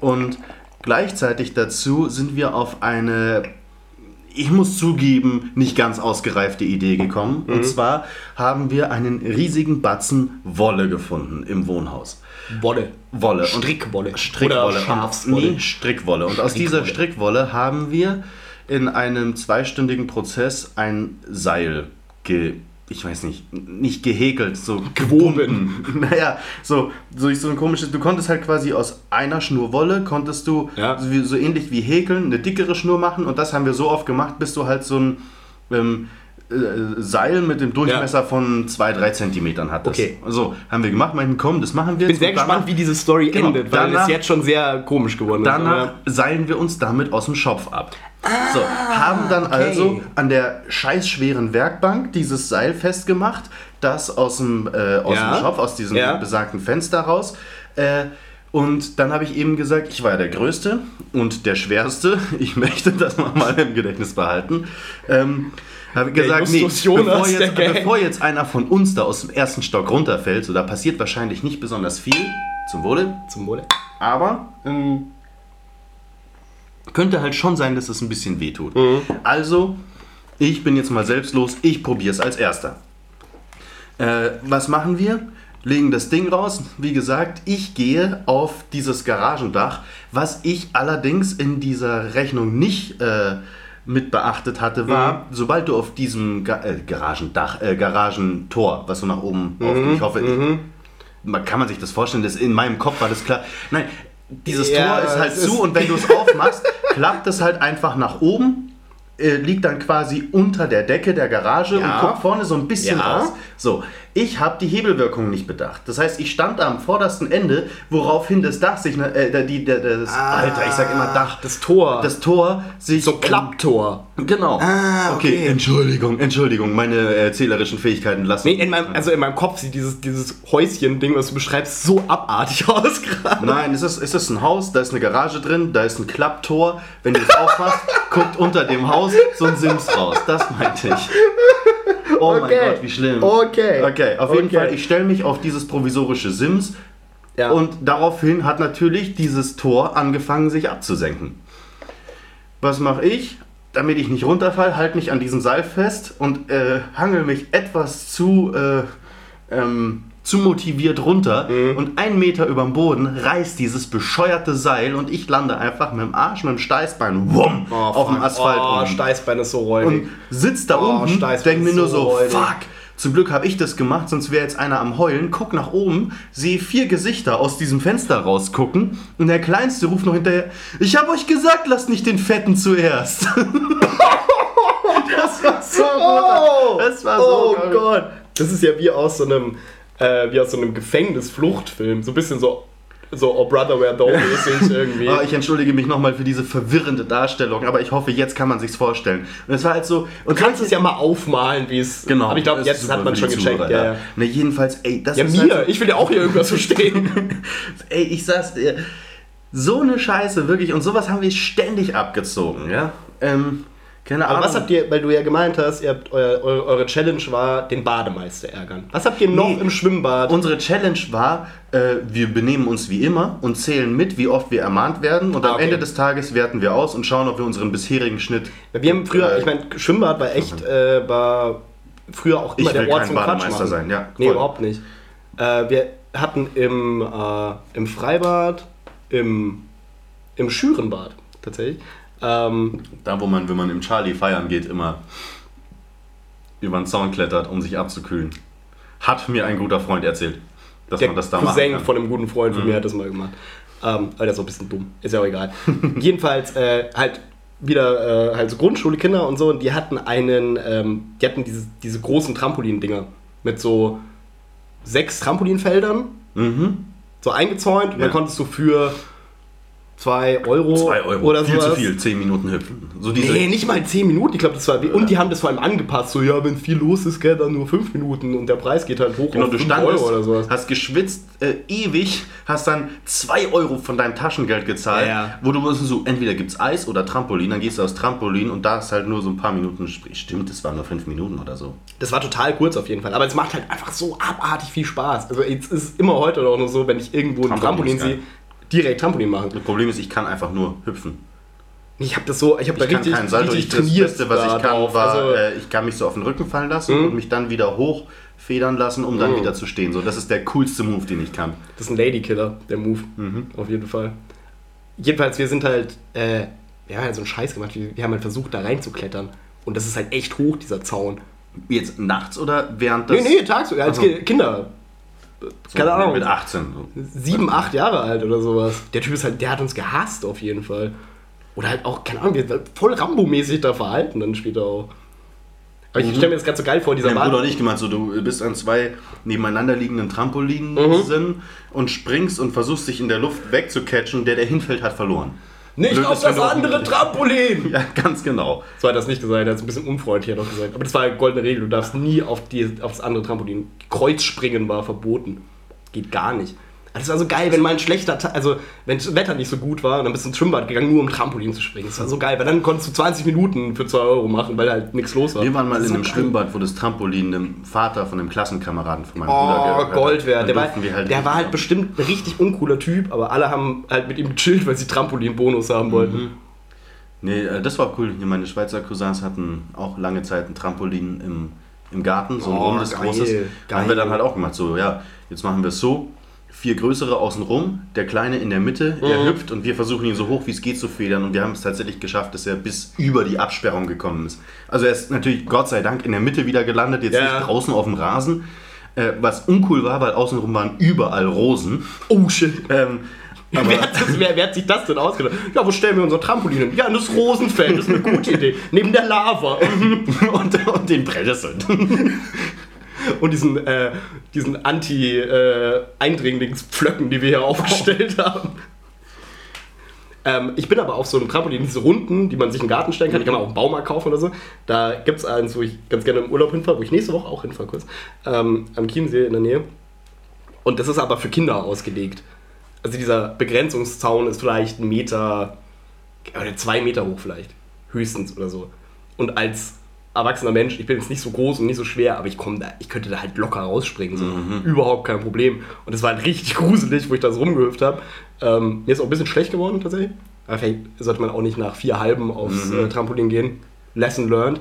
Und gleichzeitig dazu sind wir auf eine ich muss zugeben, nicht ganz ausgereifte Idee gekommen. Und zwar haben wir einen riesigen Batzen Wolle gefunden im Wohnhaus. Wolle. Wolle. Und Strickwolle. Strickwolle. Oder Schafswolle. Nee, Strickwolle. Und aus dieser Strickwolle haben wir in einem zweistündigen Prozess ein Seil ge ich weiß nicht, nicht gehäkelt, so Gewoben. Naja, so, so, so ein komisches, du konntest halt quasi aus einer Schnur Wolle, konntest du Ja. so, so ähnlich wie häkeln, eine dickere Schnur machen und das haben wir so oft gemacht, bis du halt so ein ähm, äh, Seil mit dem Durchmesser von 2-3 Zentimetern hattest. Okay. So, haben wir gemacht, meinten, komm, das machen wir Ich bin jetzt. sehr danach- gespannt, wie diese Story Genau, endet, weil danach- es jetzt schon sehr komisch geworden ist. Danach seilen wir uns damit aus dem Schopf ab. so, haben dann also an der scheißschweren Werkbank dieses Seil festgemacht, das aus dem, äh, aus Ja. dem Schopf, aus diesem Ja. besagten Fenster raus. Äh, und dann habe ich eben gesagt, ich war ja der Größte und der Schwerste. Ich möchte das mal im Gedächtnis behalten. Ähm, habe gesagt, nee, bevor jetzt, bevor jetzt einer von uns da aus dem ersten Stock runterfällt, so da passiert wahrscheinlich nicht besonders viel. Zum Wohle. Zum Wohle. Aber ähm, könnte halt schon sein, dass es ein bisschen wehtut. Also, ich bin jetzt mal selbstlos, ich probiere es als erster. Äh, was machen wir? Legen das Ding raus. Wie gesagt, ich gehe auf dieses Garagendach, was ich allerdings in dieser Rechnung nicht äh, mit beachtet hatte, war, sobald du auf diesem Ga äh, Garagendach, äh, Garagentor, was so nach oben aufgeht, ich hoffe, ich, man, kann man sich das vorstellen, das in meinem Kopf war das klar. Nein, dieses Ja, Tor ist halt zu ist- und wenn du es aufmachst, klappt es halt einfach nach oben, äh, liegt dann quasi unter der Decke der Garage Ja. und guckt vorne so ein bisschen Ja. raus. So, ich habe die Hebelwirkung nicht bedacht. Das heißt, ich stand am vordersten Ende, woraufhin das Dach sich, äh, die, das, Alter, ich sag immer Dach, Das Tor. das Tor sich so Klapptor. Genau. Ah, okay. Entschuldigung, Entschuldigung, meine erzählerischen Fähigkeiten lassen. Nee, in meinem, also in meinem Kopf sieht dieses, dieses Häuschen-Ding, was du beschreibst, so abartig aus gerade. Nein, es ist, es ist ein Haus, da ist eine Garage drin, da ist ein Klapptor. Wenn du es aufmachst, guckt unter dem Haus so ein Sims raus. Das meinte ich. Oh mein Okay. Gott, wie schlimm. Okay. Okay, auf jeden Okay. Fall, ich stelle mich auf dieses provisorische Sims Ja. und daraufhin hat natürlich dieses Tor angefangen, sich abzusenken. Was mache ich? Damit ich nicht runterfall, halte mich an diesem Seil fest und äh, hangel mich etwas zu, äh, ähm, zu motiviert runter. Mhm. Und einen Meter über dem Boden reißt dieses bescheuerte Seil und ich lande einfach mit dem Arsch, mit dem Steißbein wumm, Oh, auf dem. Asphalt. Oh, unten Steißbein ist so räudig. und sitzt da Oh, unten, Steißbein denk mir nur so so, fuck. Zum Glück habe ich das gemacht, sonst wäre jetzt einer am Heulen. Guck nach oben, sehe vier Gesichter aus diesem Fenster rausgucken und der Kleinste ruft noch hinterher, ich habe euch gesagt, lasst nicht den Fetten zuerst. das war so Oh. Das war so oh. Gott. Das ist ja wie aus so einem, äh, wie aus so einem Gefängnisfluchtfilm. So ein bisschen so, so Oh Brother Where Thou mäßig irgendwie. Ah, ich entschuldige mich nochmal für diese verwirrende Darstellung, aber ich hoffe, jetzt kann man sich's vorstellen. Und es war halt so. Du kannst es ja mal aufmalen, wie es. Genau. Aber ich glaube, jetzt hat man schon gecheckt. Zuhörer, Ja, ja. Ne, jedenfalls, ey, das ja ist mir. halt so- Ich will ja auch hier irgendwas verstehen. Ey, ich sag's dir, so eine Scheiße, wirklich. Und sowas haben wir ständig abgezogen, ja. Ähm, keine Ahnung. Aber was habt ihr, weil du ja gemeint hast, ihr habt, euer, eu- eure Challenge war, den Bademeister ärgern. Was habt ihr noch Nee. im Schwimmbad? Unsere Challenge war, äh, wir benehmen uns wie immer und zählen mit, wie oft wir ermahnt werden. Und Ah, am okay. Ende des Tages werten wir aus und schauen, ob wir unseren bisherigen Schnitt. wir haben früher, Äh, ich meine, Schwimmbad war echt, äh, war früher auch immer Ich der Ort zum Bademeister sein, ja, Nee, voll. überhaupt nicht. Äh, wir hatten im, äh, im Freibad, im, im Schürenbad tatsächlich, ähm, Da, wo man, wenn man im Charlie feiern geht, immer über den Zaun klettert, um sich abzukühlen. Hat mir ein guter Freund erzählt, dass man das da Cousin machen kann. von einem guten Freund von mir hat das mal gemacht. Ähm, aber der ist auch ein bisschen dumm. Ist ja auch egal. Jedenfalls äh, halt wieder äh, halt so Grundschule-Kinder und so und die hatten einen, ähm, die hatten diese, diese großen Trampolin-Dinger mit so sechs Trampolinfeldern, Mhm. so eingezäunt und Ja. dann konntest du für zwei Euro, 2 Euro. oder viel sowas. zu viel. 10 Minuten hüpfen. So diese Nee, nicht mal 10 Minuten. Ich glaube, das war. Und die haben das vor allem angepasst. So, ja, wenn viel los ist, gell, dann nur 5 Minuten und der Preis geht halt hoch Genau, auf du 5 standest, Euro oder sowas. hast geschwitzt äh, ewig, hast dann 2 Euro von deinem Taschengeld gezahlt, Ja, ja. wo du musst so, entweder gibt's Eis oder Trampolin, dann gehst du aufs Trampolin und da ist halt nur so ein paar Minuten, stimmt, das waren nur 5 Minuten oder so. Das war total kurz auf jeden Fall. Aber es macht halt einfach so abartig viel Spaß. Also, es ist immer heute auch noch so, wenn ich irgendwo ein Trampolin Trampolin sehe, direkt Trampolin machen. Das Problem ist, ich kann einfach nur hüpfen. Ich habe das so, ich habe da Ich kann richtig, keinen Salto. richtig Ich, das trainiert. Beste, was ich kann, war, Also, äh, ich kann mich so auf den Rücken fallen lassen Mhm. und mich dann wieder hochfedern lassen, um dann wieder zu stehen. So, das ist der coolste Move, den ich kann. Das ist ein Ladykiller, der Move. Mhm. Auf jeden Fall. Jedenfalls, wir sind halt, äh, wir haben halt so einen Scheiß gemacht, wir, wir haben halt versucht, da reinzuklettern. Und das ist halt echt hoch, dieser Zaun. Jetzt nachts oder während des... Nee, nee, tagsüber, als Ach so. Ki- Kinder. So keine Ahnung. Mit 18. so. Sieben, acht Jahre alt oder sowas. Der Typ ist halt, der hat uns gehasst auf jeden Fall. Oder halt auch, keine Ahnung, wir sind voll Rambo-mäßig da verhalten dann später auch. Aber ich stelle mir das gerade so geil vor, dieser Mein Bruder und ich gemeint, so du bist an zwei nebeneinander liegenden Trampolinen Mhm. und springst und versuchst dich in der Luft wegzucatchen. Der, der hinfällt, hat verloren. Nicht Blöd auf das andere Trampolin! Ja, ganz genau. So hat er das nicht gesagt, er hat es ein bisschen unfreundlicher noch gesagt. Aber das war eine goldene Regel, du darfst nie auf, die, auf das andere Trampolin. Kreuzspringen war verboten. Geht gar nicht. Das war so geil, wenn mal ein schlechter Tag, also wenn das Wetter nicht so gut war und dann bist du ins Schwimmbad gegangen, nur um Trampolin zu springen. Das war so geil, weil dann konntest du 20 Minuten für 2 Euro machen, weil halt nichts los war. Wir waren mal in einem so geil. Schwimmbad, wo das Trampolin dem Vater von einem Klassenkameraden von meinem Oh, Bruder gehört hat. Gold wert. Der, war, durften wir halt der war halt bestimmt ein richtig uncooler Typ, aber alle haben halt mit ihm gechillt, weil sie Trampolin-Bonus haben wollten. Nee, äh, das war cool. Hier meine Schweizer Cousins hatten auch lange Zeit ein Trampolin im, im Garten, so ein Oh, rundes, geil, großes. geil. Haben wir dann halt auch gemacht. So, ja, jetzt machen wir es so. Vier größere außenrum, der kleine in der Mitte, Mhm. er hüpft und wir versuchen ihn so hoch wie es geht zu federn und wir haben es tatsächlich geschafft, dass er bis über die Absperrung gekommen ist. Also er ist natürlich Gott sei Dank in der Mitte wieder gelandet, jetzt Ja. nicht draußen auf dem Rasen. Äh, was uncool war, weil außenrum waren überall Rosen. Oh shit. Ähm, aber Wer hat, das, wer, wer hat sich das denn ausgedacht? Ja, wo stellen wir unser Trampolin hin? Ja, in das Rosenfeld, das ist eine gute Idee. Neben der Lava. und, und den Brennnesseln. Und diesen, äh, diesen Anti-Eindringlingspflöcken, die wir hier aufgestellt haben. Ähm, ich bin aber auf so einem Trampolin, diese Runden, die man sich im Garten stellen kann, die kann man auch im Baumarkt kaufen oder so. Da gibt es eins, wo ich ganz gerne im Urlaub hinfahre, wo ich nächste Woche auch hinfahre kurz, ähm, am Chiemsee in der Nähe. Und das ist aber für Kinder ausgelegt. Also dieser Begrenzungszaun ist vielleicht ein Meter, oder zwei Meter hoch vielleicht, höchstens oder so. Und als erwachsener Mensch, ich bin jetzt nicht so groß und nicht so schwer, aber ich komme da, ich könnte da halt locker rausspringen, so. überhaupt kein Problem. Und es war halt richtig gruselig, wo ich da so rumgehüpft habe. Ähm, mir ist auch ein bisschen schlecht geworden tatsächlich. Aber vielleicht sollte man auch nicht nach vier halben aufs äh, Trampolin gehen. Lesson learned.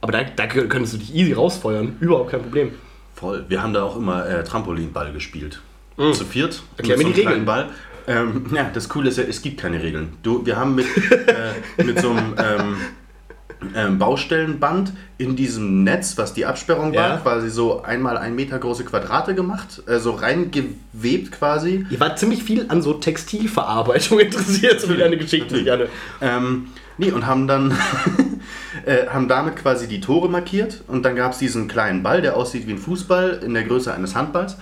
Aber da, da könntest du dich easy rausfeuern, überhaupt kein Problem. Voll. Wir haben da auch immer äh, Trampolinball gespielt. Zu viert. Mhm. Erklär mir so die Regeln. Ball. Ähm, ja, das Coole ist ja, es gibt keine Regeln. Du, wir haben mit, äh, mit so einem ähm, ähm, Baustellenband in diesem Netz, was die Absperrung Ja. war, quasi so einmal ein Meter große Quadrate gemacht, äh, so reingewebt quasi. Ihr wart ziemlich viel an so Textilverarbeitung interessiert, so wie deine Geschichte gerne. Ähm, nee, und haben dann äh, haben damit quasi die Tore markiert und dann gab es diesen kleinen Ball, der aussieht wie ein Fußball in der Größe eines Handballs.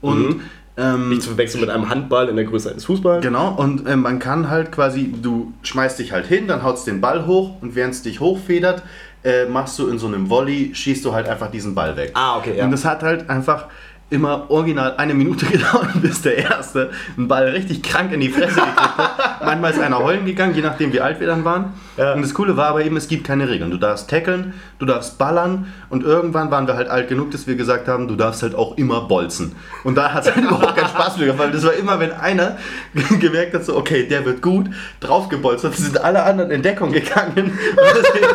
Und ähm, Nicht zu verwechseln mit einem Handball in der Größe eines Fußballs. Genau, und äh, man kann halt quasi, du schmeißt dich halt hin, dann haust den Ball hoch und während es dich hochfedert, äh, machst du in so einem Volley, schießt du halt einfach diesen Ball weg. Ah, okay, ja. Und das hat halt einfach immer original eine Minute gedauert, bis der Erste einen Ball richtig krank in die Fresse gekriegt hat. Manchmal ist einer heulen gegangen, je nachdem wie alt wir dann waren. Ja. Und das Coole war aber eben, es gibt keine Regeln. Du darfst tackeln, du darfst ballern und irgendwann waren wir halt alt genug, dass wir gesagt haben, du darfst halt auch immer bolzen. Und da hat es halt überhaupt keinen Spaß mehr gemacht, weil das war immer, wenn einer gemerkt hat, so, okay, der wird gut, draufgebolzt hat, sind alle anderen in Deckung gegangen. Und deswegen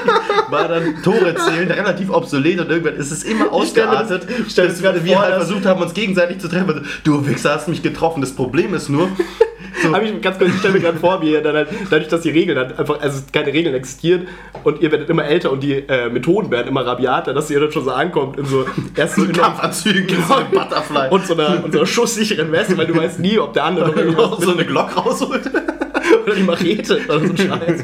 war dann Tore zählen relativ obsolet und irgendwann ist es immer ausgeartet, stell mir dass das grad wir halt dass- versucht haben, uns gegenseitig zu treffen. Du Wichser hast mich getroffen. Das Problem ist nur, so, Habe ich ganz kurz, ich stelle mir gerade vor, wie ihr dann halt, dadurch, dass die Regeln halt einfach, also keine Regeln existieren und ihr werdet immer älter und die äh, Methoden werden immer rabiater, dass ihr dann schon so ankommt in so erst so in Kampfanzügen, so ein Butterfly. und so einer, und so einer schusssicheren Weste, weil du weißt nie, ob der andere noch so eine Glock rausholt. oder die Machete oder so ein Scheiß.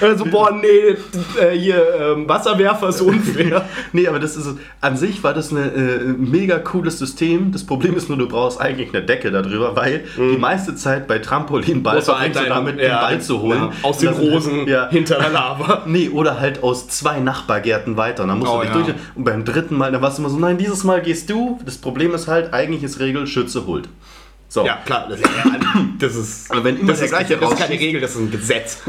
Oder so, boah, nee, äh, hier, ähm, Wasserwerfer ist unfair. Nee, aber das ist an sich war das ein äh, mega cooles System. Das Problem ist nur, du brauchst eigentlich eine Decke darüber, weil die meiste Zeit bei Trampolinball Musst du halt damit, deinen- den Ball zu holen. ja, aus den Rosen Ja. hinter der Lava. Nee, oder halt aus zwei Nachbargärten weiter. Und dann musst Oh, du dich ja. durch. Und beim dritten Mal, da warst du immer so, nein, dieses Mal gehst du. Das Problem ist halt, eigentlich ist Regel, Schütze holt. So. Ja, klar, das ist, das ist, Aber wenn immer das ist, gleiche das ist keine Regel, das ist ein Gesetz.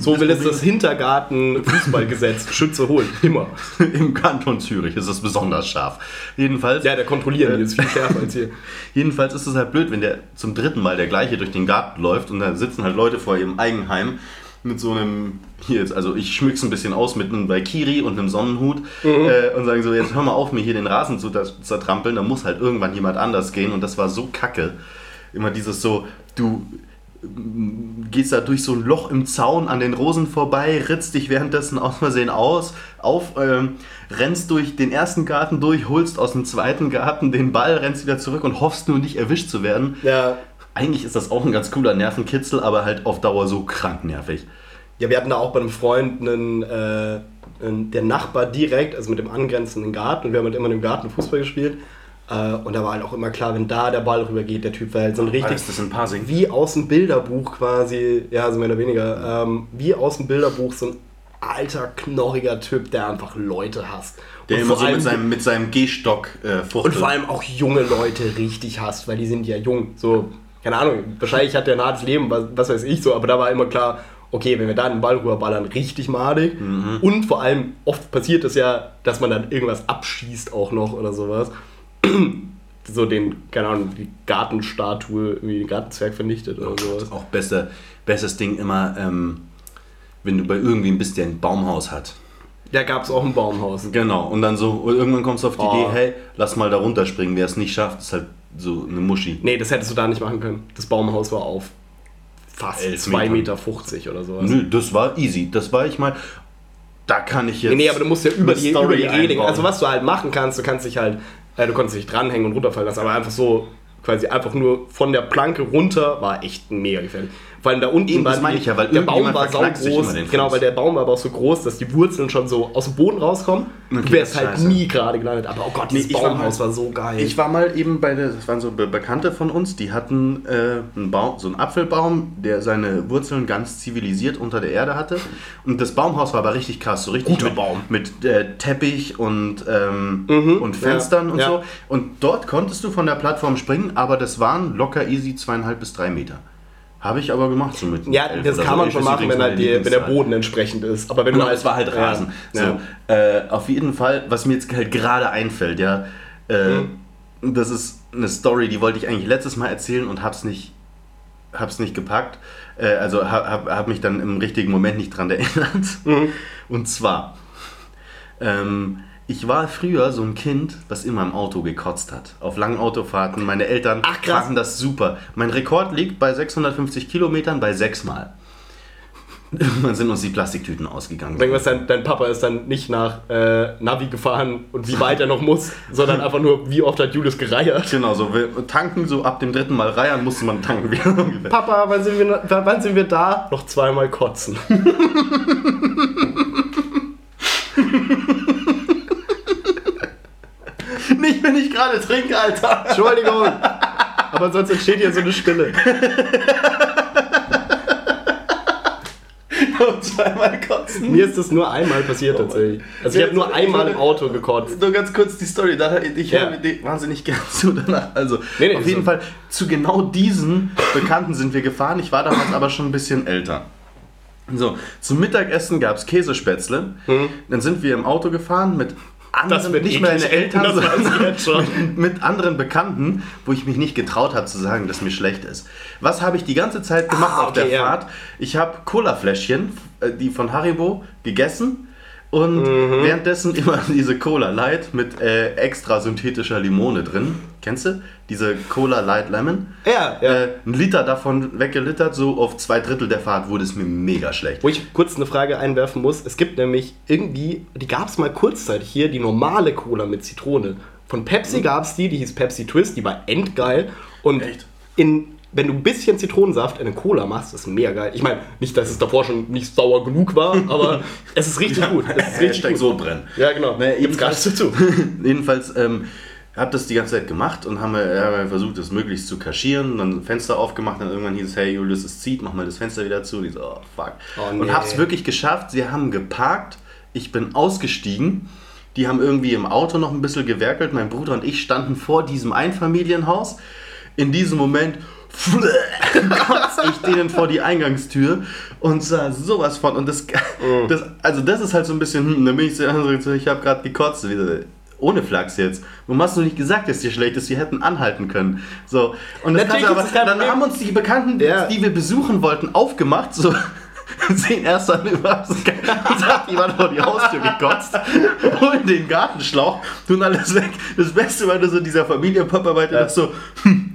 So will es das Hintergarten-Fußballgesetz. Schütze holen, immer. Im Kanton Zürich ist es besonders scharf. Jedenfalls, Ja, der Kontrollieren hier ist viel schärfer als hier. jedenfalls ist es halt blöd, wenn der zum dritten Mal der gleiche durch den Garten läuft und da sitzen halt Leute vor ihrem Eigenheim mit so einem, hier jetzt, also ich schmück's ein bisschen aus mit einem Valkyrie und einem Sonnenhut äh, und sagen so, jetzt hör mal auf, mir hier den Rasen zu zertrampeln, da muss halt irgendwann jemand anders gehen und das war so kacke. Immer dieses so, du gehst da durch so ein Loch im Zaun an den Rosen vorbei, ritzt dich währenddessen aus Versehen aus, auf, ähm, rennst durch den ersten Garten durch, holst aus dem zweiten Garten den Ball, rennst wieder zurück und hoffst nur nicht erwischt zu werden. Ja. Eigentlich ist das auch ein ganz cooler Nervenkitzel, aber halt auf Dauer so krank nervig. Ja, wir hatten da auch bei einem Freund einen, äh, der Nachbar direkt, also mit dem angrenzenden Garten, und wir haben halt immer im Garten Fußball gespielt. Äh, und da war halt auch immer klar, wenn da der Ball rübergeht, der Typ war halt so ein richtig. Heißt das in Parsing? Wie aus dem Bilderbuch quasi, ja, also mehr oder weniger, ähm, wie aus dem Bilderbuch so ein alter, knorriger Typ, der einfach Leute hasst. Der Und immer vor so mit allem- seinem, mit seinem Gehstock äh, und vor allem auch junge Leute richtig hasst, weil die sind ja jung. So, keine Ahnung, wahrscheinlich hat der ein hartes Leben, was, was weiß ich so, aber da war immer klar, okay, wenn wir da den Ball rüberballern, richtig madig. Mhm. Und vor allem, oft passiert es ja, dass man dann irgendwas abschießt auch noch oder sowas. so den, keine Ahnung, die Gartenstatue, irgendwie den Gartenzwerg vernichtet oder sowas. Auch besser, bestes Ding immer, ähm, wenn du bei irgendwem bist, der ein Baumhaus hat. Da gab es auch ein Baumhaus. Genau, und dann so, und irgendwann kommst du auf die Oh. Idee, hey, lass mal da runterspringen. Wer es nicht schafft, ist halt so eine Muschi. Nee, das hättest du da nicht machen können. Das Baumhaus war auf fast Elf 2,50 Metern. Meter oder sowas. Nö, das war easy. Das war ich mal. Da kann ich jetzt. Nee, nee, aber du musst ja über die, Story über die Reling. Also was du halt machen kannst, du kannst dich halt, äh, du konntest dich dranhängen und runterfallen lassen, aber einfach so quasi einfach nur von der Planke runter war echt mega gefährlich. Vor allem da unten Eben, war das meine ich ja, weil der Baum war saugroß. den Genau, weil der Baum war aber auch so groß, dass die Wurzeln schon so aus dem Boden rauskommen. du Okay, wärst das ist halt scheiße. nie gerade gelandet. Aber oh Gott, dieses Nee, ich war Baumhaus mal- war so geil. Ich war mal eben bei der, das waren so Be Bekannte von uns, die hatten äh, einen Baum, so einen Apfelbaum, der seine Wurzeln ganz zivilisiert unter der Erde hatte. Und das Baumhaus war aber richtig krass, so richtig Guter mit, Baum. mit äh, Teppich und, ähm, Mhm, und Fenstern ja, und ja. so. Und dort konntest du von der Plattform springen, aber das waren locker easy zweieinhalb bis drei Meter. Habe ich aber gemacht, so mit ja, das kann so. man schon machen, wenn, halt die, wenn der. Boden entsprechend ist. Aber wenn Genau, du halt, es war halt Rasen. Ja. So, äh, auf jeden Fall, was mir jetzt halt gerade einfällt, ja, äh, Mhm. das ist eine Story, die wollte ich eigentlich letztes Mal erzählen und hab's nicht, hab's nicht gepackt. Äh, also hab, hab, hab mich dann im richtigen Moment nicht dran erinnert. Mhm. Und zwar, ähm, ich war früher so ein Kind, was immer im Auto gekotzt hat. Auf langen Autofahrten. Meine Eltern Ach, krass. fanden das super. Mein Rekord liegt bei 650 Kilometern bei sechsmal. Irgendwann sind uns die Plastiktüten ausgegangen. Irgendwas, dein, dein Papa ist dann nicht nach äh, Navi gefahren und wie weit er noch muss, sondern einfach nur, wie oft hat Julius gereiert. Genau, so wir tanken, so ab dem dritten Mal Reihen musste man tanken wieder. Papa, wann sind, wir, wann sind wir da? Noch zweimal kotzen. Wenn ich gerade trinke, Alter. Entschuldigung. Aber sonst entsteht hier so eine Stille. Und zweimal kotzen. Mir ist das nur einmal passiert tatsächlich. Also ich habe nur einmal im Auto gekotzt. Nur ganz kurz die Story, ich Ja. höre mir die wahnsinnig gern zu danach. Also, Nee, nee, auf so- jeden Fall, zu genau diesen Bekannten sind wir gefahren. Ich war damals aber schon ein bisschen älter. So, zum Mittagessen gab es Käsespätzle. Dann sind wir im Auto gefahren mit Mhm. Anderen, nicht meine. Eltern, sondern mit anderen Bekannten, wo ich mich nicht getraut habe zu sagen, dass mir schlecht ist. Was habe ich die ganze Zeit gemacht Ah, auf der okay, ja. Fahrt? Ich habe Colafläschchen, äh, die von Haribo, gegessen und Mhm. währenddessen immer diese Cola Light mit äh, extra synthetischer Limone drin. Kennst du? Diese Cola Light Lemon. Ja, ja. Äh, ein Liter davon weggelittert, so auf zwei Drittel der Fahrt wurde es mir mega schlecht. Wo ich kurz eine Frage einwerfen muss. Es gibt nämlich irgendwie, die gab es mal kurzzeitig hier, die normale Cola mit Zitrone. Von Pepsi gab es die, die hieß Pepsi Twist, die war endgeil. Und Echt? in, wenn du ein bisschen Zitronensaft in eine Cola machst, ist mega geil. Ich meine, nicht, dass es davor schon nicht sauer genug war, aber es ist richtig gut. Es ist richtig gut. Sodbrennen. Ja, genau. Ne, Gibt's gar nichts dazu. Jedenfalls ähm, habe das die ganze Zeit gemacht und haben wir versucht, das möglichst zu kaschieren. Dann Fenster aufgemacht, dann irgendwann hieß es, hey Julius, es zieht, mach mal das Fenster wieder zu. Und ich so, oh fuck. Oh, Und nee. habe es wirklich geschafft. Sie haben geparkt, ich bin ausgestiegen. Die haben irgendwie im Auto noch ein bisschen gewerkelt. Mein Bruder und ich standen vor diesem Einfamilienhaus. In diesem Moment kotze ich denen vor die Eingangstür und sah sowas von. Und das, das also das ist halt so ein bisschen, hm, dann bin ich so, so, ich habe gerade gekotzt. Wieder. Ohne Flachs jetzt. Warum hast du nicht gesagt, dass dir schlecht ist? Sie hätten anhalten können. So. Und das Natürlich aber, dann haben uns die Bekannten, Ja. die wir besuchen wollten, aufgemacht. So. Sehen erst dann über und sagt, jemand vor die Haustür gekotzt, holen den Gartenschlauch, tun alles weg. Das Beste war nur so dieser Familienpapa weiter so, hm,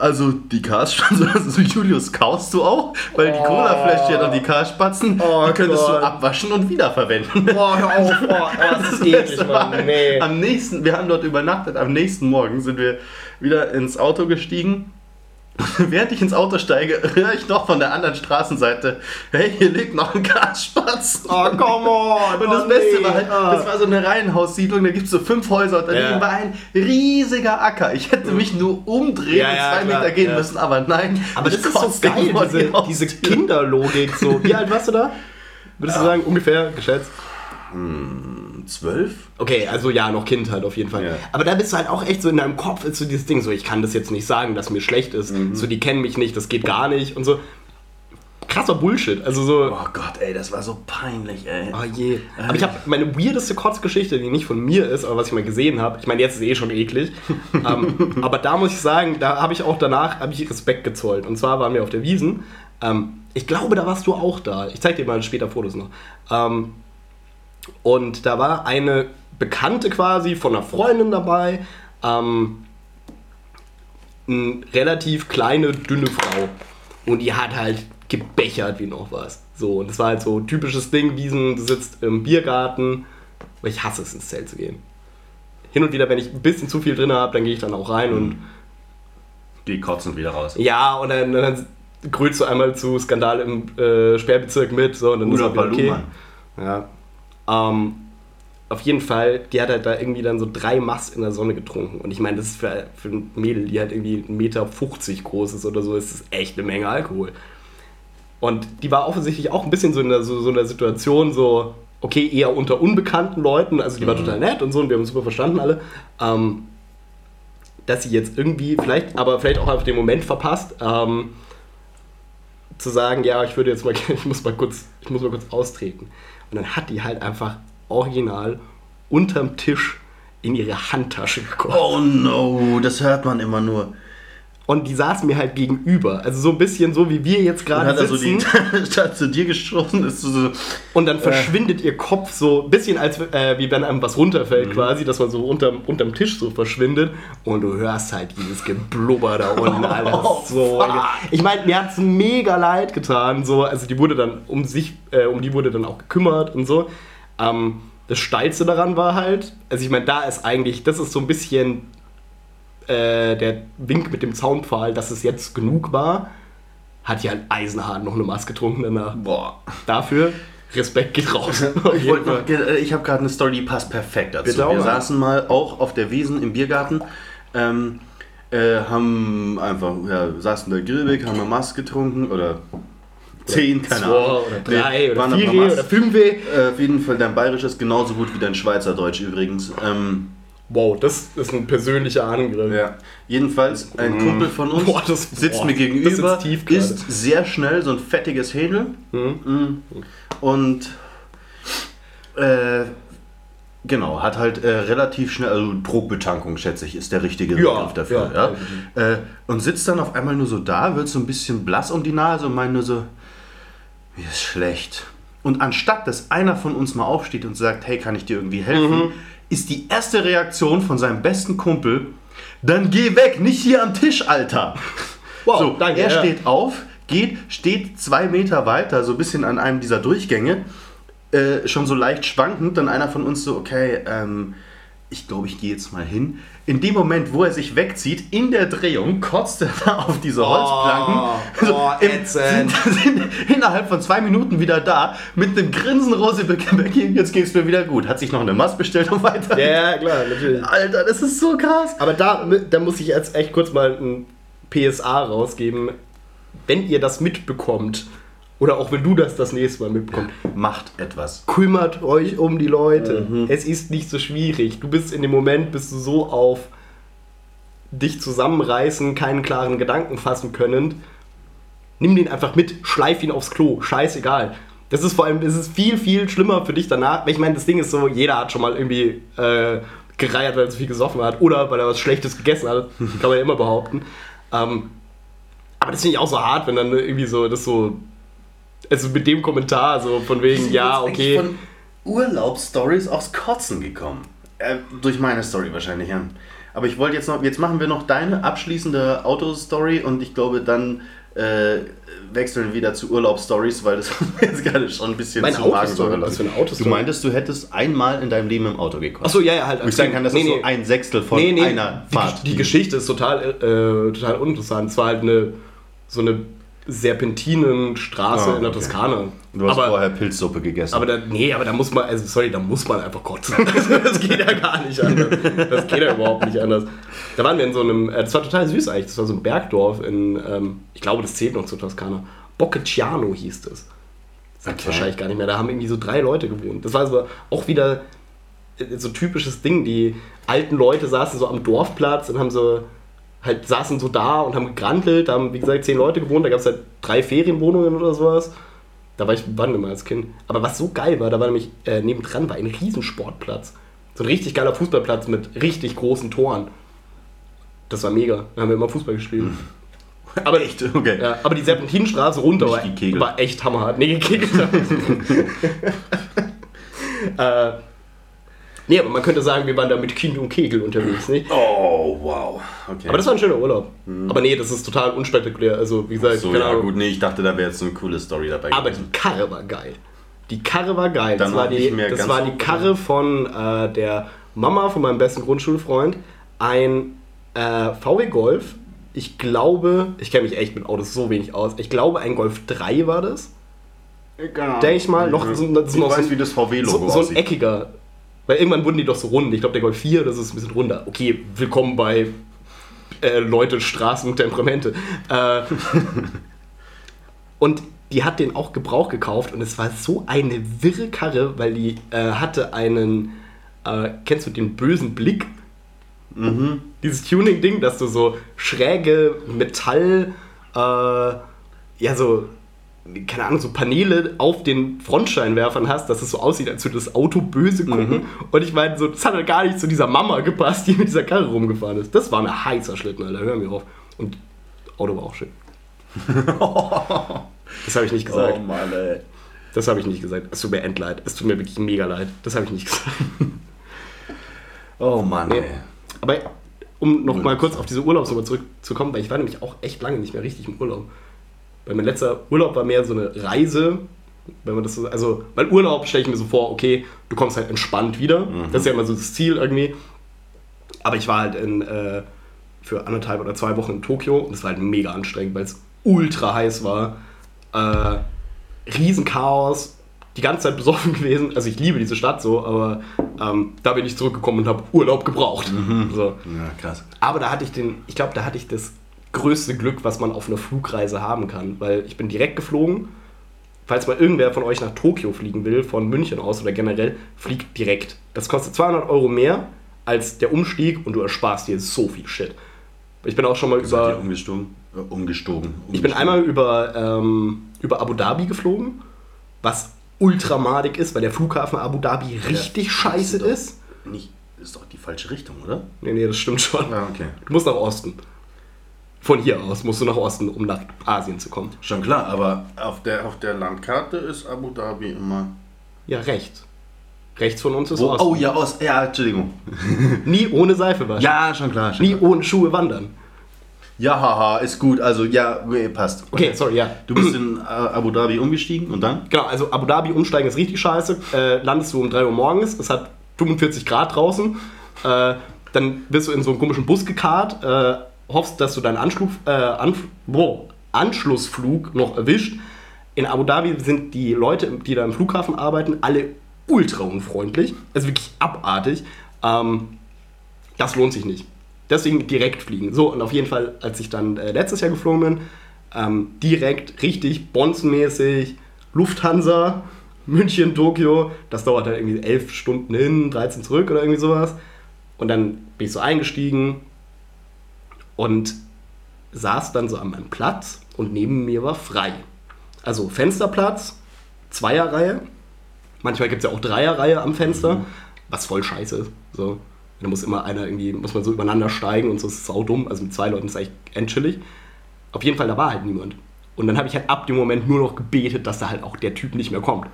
Also die Karspatzen, also Julius, kaust du auch? Weil die Colafläschchen und die Karspatzen, Oh die könntest Gott. du abwaschen und wiederverwenden. Boah, hör auf, oh, oh, das ist eklig, Mann. Nee. Am nächsten, wir haben dort übernachtet, am nächsten Morgen sind wir wieder ins Auto gestiegen. Während ich ins Auto steige, höre ich noch von der anderen Straßenseite, hey, hier liegt noch ein Gasspatz. Oh, come on. Und das oh, Beste nee. war halt, Ah. das war so eine Reihenhaussiedlung, da gibt es so fünf Häuser und daneben Ja. war ein riesiger Acker. Ich hätte mich nur umdrehen Ja, und ja, zwei klar, Meter gehen ja. müssen, aber nein. Aber das ist so geil, diese, die diese. Kinderlogik. So. Wie alt warst du da? Würdest du sagen, ungefähr geschätzt? Zwölf? Okay, also ja, noch Kind halt auf jeden Fall. Ja. Aber da bist du halt auch echt so in deinem Kopf, ist so dieses Ding, so ich kann das jetzt nicht sagen, dass mir schlecht ist. Mhm. So, die kennen mich nicht, das geht gar nicht und so. Krasser Bullshit. Also so. Oh Gott, ey, das war so peinlich, ey. Oh je. Aber ich habe meine weirdeste Kotzgeschichte, die nicht von mir ist, aber was ich mal gesehen habe. Ich meine, jetzt ist eh schon eklig. ähm, aber da muss ich sagen, da habe ich auch danach hab ich Respekt gezollt. Und zwar waren wir auf der Wiesen. Ähm, ich glaube, da warst du auch da. Ich zeige dir mal später Fotos noch. Ähm, und da war eine Bekannte quasi von einer Freundin dabei. Ähm, eine relativ kleine, dünne Frau. Und die hat halt gebechert wie noch was. So, und das war halt so typisches Ding, Wiesen, du sitzt im Biergarten. Aber ich hasse es, ins Zelt zu gehen. Hin und wieder, wenn ich ein bisschen zu viel drin habe, dann gehe ich dann auch rein und Die kotzen wieder raus. ja, und dann, dann grölst du einmal zu Skandal im äh, Sperrbezirk mit, so, und dann Oder ist wieder Balloon, Ja. Ähm, auf jeden Fall, die hat halt da irgendwie dann so drei Mass in der Sonne getrunken. Und ich meine, das ist für, für ein Mädel, die halt irgendwie 1,50 Meter groß ist oder so, ist das echt eine Menge Alkohol. Und die war offensichtlich auch ein bisschen so in der, so, so in der Situation, so, okay, eher unter unbekannten Leuten, also die war total nett und so und wir haben uns super verstanden alle. Ähm, dass sie jetzt irgendwie, vielleicht, aber vielleicht auch auf den Moment verpasst, ähm, zu sagen, ja, ich würde jetzt mal, ich muss mal kurz, ich muss mal kurz austreten. Und dann hat die halt einfach original unterm Tisch in ihre Handtasche gekommen. Oh no, das hört man immer nur. Und die saß mir halt gegenüber. Also so ein bisschen so, wie wir jetzt Dann gerade hat er so sitzen. die zu dir geschossen, ist so, so und dann verschwindet ihr Kopf so ein bisschen, als äh, wie wenn einem was runterfällt quasi, dass man so unterm, unterm Tisch so verschwindet. Und du hörst halt dieses Geblubber da unten. Das ist so. Ich meine, mir hat es mega leid getan. So. Also die wurde dann um sich, äh, um die wurde dann auch gekümmert und so. Ähm, das Steilste daran war halt, also ich meine, da ist eigentlich, das ist so ein bisschen äh, der Wink mit dem Zaunpfahl, dass es jetzt genug war, hat die halt eisenhart noch eine Maske getrunken danach. boah. Dafür Respekt geht raus. Ich, ich habe gerade eine Story, die passt perfekt dazu. Bitte Wir saßen mal auch auf der Wiesen im Biergarten, ähm, äh, haben einfach, ja, saßen da grillweg, haben eine Maske getrunken oder zehn, keine Zwei Ahnung. oder drei Nee, oder waren aber vier Mas- oder fünf. Äh, auf jeden Fall, dein Bayerisch ist genauso gut wie dein Schweizerdeutsch übrigens. Ähm, Wow, das ist ein persönlicher Angriff. ja. Jedenfalls, ein Kumpel von uns Boah, das- sitzt boah, mir gegenüber, ist sehr schnell, so ein fettiges Hähnel. Mhm. Und äh, genau, hat halt äh, relativ schnell, also Druckbetankung, schätze ich, ist der richtige Ja, Begriff dafür. ja, Ja, Äh, und sitzt dann auf einmal nur so da, wird so ein bisschen blass um die Nase und meint nur so, mir ist schlecht. Und anstatt, dass einer von uns mal aufsteht und sagt, hey, kann ich dir irgendwie helfen, Mhm. Ist die erste Reaktion von seinem besten Kumpel, dann geh weg, nicht hier am Tisch, Alter. Wow, so, danke, er ja. steht auf, geht, steht zwei Meter weiter, so ein bisschen an einem dieser Durchgänge, äh, schon so leicht schwankend, dann einer von uns so, okay, ähm, ich glaube, ich gehe jetzt mal hin. In dem Moment, wo er sich wegzieht, in der Drehung, kotzt er da auf diese Holzplanken. So, oh, im- sind, sind innerhalb von zwei Minuten wieder da, mit einem Grinsen Rose jetzt geht's mir wieder gut. Hat sich noch eine Maß bestellt und weiter. Ja, ja, klar, natürlich. Alter, das ist so krass. Aber da, da muss ich jetzt echt kurz mal ein PSA rausgeben. Wenn ihr das mitbekommt, oder auch wenn du das das nächste Mal mitbekommst, Macht etwas. kümmert euch um die Leute. Es ist nicht so schwierig. Du bist in dem Moment, bist du so auf dich zusammenreißen, keinen klaren Gedanken fassen können. Nimm den einfach mit, schleif ihn aufs Klo, scheißegal. Das ist vor allem, es ist viel, viel schlimmer für dich danach. Ich meine, das Ding ist so, jeder hat schon mal irgendwie äh, gereiert, weil er zu viel gesoffen hat oder weil er was Schlechtes gegessen hat. Kann man ja immer behaupten. Ähm, aber das finde ich auch so hart, wenn dann irgendwie so, das so, also mit dem Kommentar so von wegen, ja, okay. Von Urlaubsstories aufs Kotzen gekommen. Äh, durch meine Story wahrscheinlich, ja. Aber ich wollte jetzt noch, jetzt machen wir noch deine abschließende Autostory und ich glaube, dann äh, wechseln wir wieder zu Urlaubsstories, weil das hat mir jetzt gerade schon ein bisschen Meine zu Autostory? Was für eine. Autostory? Du meintest, du hättest einmal in deinem Leben im Auto gekotzt. Achso, ja, ja, halt. Wo ich sagen kann, das Nee, ist nee. so ein Sechstel von nee, nee, einer die, Fahrt. Die Geschichte ist total, äh, total uninteressant. Es war halt eine, so eine Serpentinenstraße Ah, in der okay. Toskana. Du hast aber, vorher Pilzsuppe gegessen. aber da, nee, aber da muss man, also sorry, da muss man einfach kotzen. das geht ja gar nicht anders. Das geht ja überhaupt nicht anders. Da waren wir in so einem, äh, das war total süß eigentlich, das war so ein Bergdorf in, ähm, ich glaube, das zählt noch zur Toskana. Boccacciano hieß das. Sagt Okay. wahrscheinlich gar nicht mehr. Da haben irgendwie so drei Leute gewohnt. Das war so auch wieder äh, so typisches Ding. Die alten Leute saßen so am Dorfplatz und haben so halt saßen so da und haben gegrantelt. Da haben, wie gesagt, zehn Leute gewohnt. Da gab es halt drei Ferienwohnungen oder sowas. Da war ich wann immer als Kind. Aber was so geil war, da war nämlich äh, nebendran war ein Riesensportplatz. So ein richtig geiler Fußballplatz mit richtig großen Toren. Das war mega. Da haben wir immer Fußball gespielt. Aber echt, Okay. Ja, aber die Serpentinenstraße runter war, war echt hammerhart. Nee, gekegelt. äh, nee, aber man könnte sagen, wir waren da mit Kind und Kegel unterwegs, nicht? oh, wow. Okay. Aber das war ein schöner Urlaub. Aber nee, das ist total unspektakulär. Also, wie gesagt, so, keine ja Ahnung. gut, nee, ich dachte, da wäre jetzt eine coole Story dabei Aber gewesen. die Karre war geil. Die Karre war geil. Das Dann war noch die, das war so die Karre von äh, der Mama von meinem besten Grundschulfreund. Ein äh, VW Golf. Ich glaube, ich kenne mich echt mit Autos so wenig aus. Ich glaube, ein Golf 3 war das. Denke ich mal. Noch, so, das ist ich noch weiß, so, wie das VW-Logo so, so ein aussieht. eckiger. Weil irgendwann wurden die doch so rund. Ich glaube, der Golf 4, das ist ein bisschen runder. Okay, willkommen bei äh, Leute, Straßen und Temperamente. Äh, und die hat den auch Gebrauch gekauft und es war so eine wirre Karre, weil die äh, hatte einen, äh, kennst du den bösen Blick? Mhm. Dieses Tuning-Ding, dass du so schräge Metall, äh, ja so, keine Ahnung, so Paneele auf den Frontscheinwerfern hast, dass es so aussieht, als würde das Auto böse gucken. Mhm. Und ich meine, so, das hat halt gar nicht zu dieser Mama gepasst, die mit dieser Karre rumgefahren ist. Das war ein heißer Schlitten, Alter, hör mir auf. Und Auto war auch schön. Das habe ich nicht gesagt. Oh Mann, ey. Das habe ich nicht gesagt. Es tut mir endleid. Es tut mir wirklich mega leid. Das habe ich nicht gesagt. Oh Mann, Nee. ey. Aber um noch mal kurz auf diese Urlaubsnummer zurückzukommen, weil ich war nämlich auch echt lange nicht mehr richtig im Urlaub. Weil mein letzter Urlaub war mehr so eine Reise, wenn man das so, also, weil Urlaub stelle ich mir so vor, okay, du kommst halt entspannt wieder. Das ist ja immer so das Ziel irgendwie. Aber ich war halt in, äh, für anderthalb oder zwei Wochen in Tokio und es war halt mega anstrengend, weil es ultra heiß war. Äh, Riesenchaos, die ganze Zeit besoffen gewesen. Also ich liebe diese Stadt so, aber ähm, da bin ich zurückgekommen und habe Urlaub gebraucht. So. Ja, krass. Aber da hatte ich den, ich glaube, da hatte ich das größte Glück, was man auf einer Flugreise haben kann, weil ich bin direkt geflogen. Falls mal irgendwer von euch nach Tokio fliegen will, von München aus oder generell, fliegt direkt. Das kostet 200 Euro mehr als der Umstieg und du ersparst dir so viel Shit. Ich bin auch schon mal ihr über, umgestogen? Äh, umgestogen. ich bin einmal über, ähm, über Abu Dhabi geflogen, was ultramadig ist, weil der Flughafen Abu Dhabi richtig scheiße ist. Nicht, ist doch die falsche Richtung, oder? Nee, nee, das stimmt schon. Ja, okay. Du musst nach Osten. Von hier aus musst du nach Osten, um nach Asien zu kommen. Schon klar, aber auf der, auf der Landkarte ist Abu Dhabi immer. Ja, rechts. Rechts von uns ist Wo, Osten. oh ja, Ost. Ja, Entschuldigung. Nie ohne Seife waschen. Ja, schon klar. Schon Nie klar. ohne Schuhe wandern. Ja, haha, ist gut. Also, ja, passt. Okay, sorry, ja. Du bist in äh, Abu Dhabi umgestiegen und dann? Genau, also Abu Dhabi umsteigen ist richtig scheiße. Äh, landest du um 3 Uhr morgens, es hat 45 Grad draußen. Äh, dann wirst du in so einen komischen Bus gekarrt, äh, hoffst, dass du deinen Anschlug, äh, Anf wow, Anschlussflug noch erwischt. In Abu Dhabi sind die Leute, die da im Flughafen arbeiten, alle ultra unfreundlich. Also wirklich abartig. Ähm, das lohnt sich nicht. Deswegen direkt fliegen. So, und auf jeden Fall, als ich dann äh, letztes Jahr geflogen bin, ähm, direkt richtig bonzenmäßig Lufthansa, München, Tokio. Das dauert dann irgendwie 11 Stunden hin, 13 zurück oder irgendwie sowas. Und dann bin ich so eingestiegen und saß dann so an meinem Platz und neben mir war frei. Also Fensterplatz, Zweierreihe. Manchmal gibt es ja auch Dreierreihe am Fenster, was voll scheiße ist. So. Da muss immer einer irgendwie, muss man so übereinander steigen und so ist es sau dumm. Also mit zwei Leuten ist es echt endchillig. Auf jeden Fall, da war halt niemand. Und dann habe ich halt ab dem Moment nur noch gebetet, dass da halt auch der Typ nicht mehr kommt.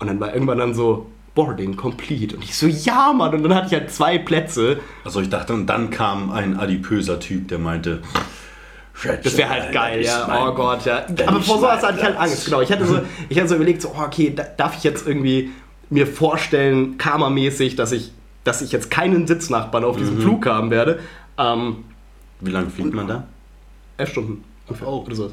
Und dann war irgendwann dann so, Boarding complete. Und ich so, ja, Mann. Und dann hatte ich halt zwei Plätze. Also ich dachte, und dann kam ein adipöser Typ, der meinte, Das wäre halt geil, ja. Oh Gott, ja. Aber vor sowas hatte ich halt Angst, genau. Ich hatte so, ich hatte so überlegt, so, oh, okay, da, darf ich jetzt irgendwie mir vorstellen, karmamäßig, dass ich, dass ich jetzt keinen Sitznachbarn auf diesem Flug haben werde. Ähm, Wie lange fliegt man da? elf Stunden. ungefähr, Oh. Oder sowas.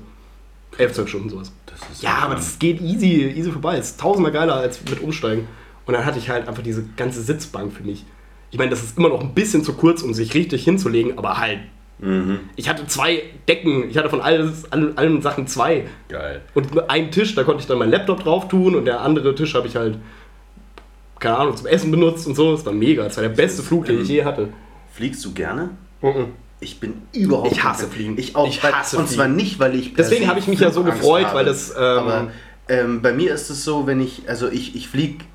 Elf, zwölf Stunden sowas. Ja, aber das geht easy, easy vorbei. Das ist tausendmal geiler als mit Umsteigen. Und dann hatte ich halt einfach diese ganze Sitzbank für mich. Ich meine, das ist immer noch ein bisschen zu kurz, um sich richtig hinzulegen, aber halt. Ich hatte zwei Decken, ich hatte von alles, allen, allen Sachen zwei. geil. Und einen Tisch, da konnte ich dann meinen Laptop drauf tun und der andere Tisch habe ich halt, keine Ahnung, zum Essen benutzt und so. Das war mega. Das war der beste Flug, den ich je hatte. Fliegst du gerne? Mhm. Ich bin überhaupt Ich hasse Fliegen. Ich auch. Ich hasse und zwar nicht, weil ich. Deswegen habe ich mich ja so gefreut, habe. weil das, ähm, Aber ähm, bei mir ist es so, wenn ich. Also ich, ich fliege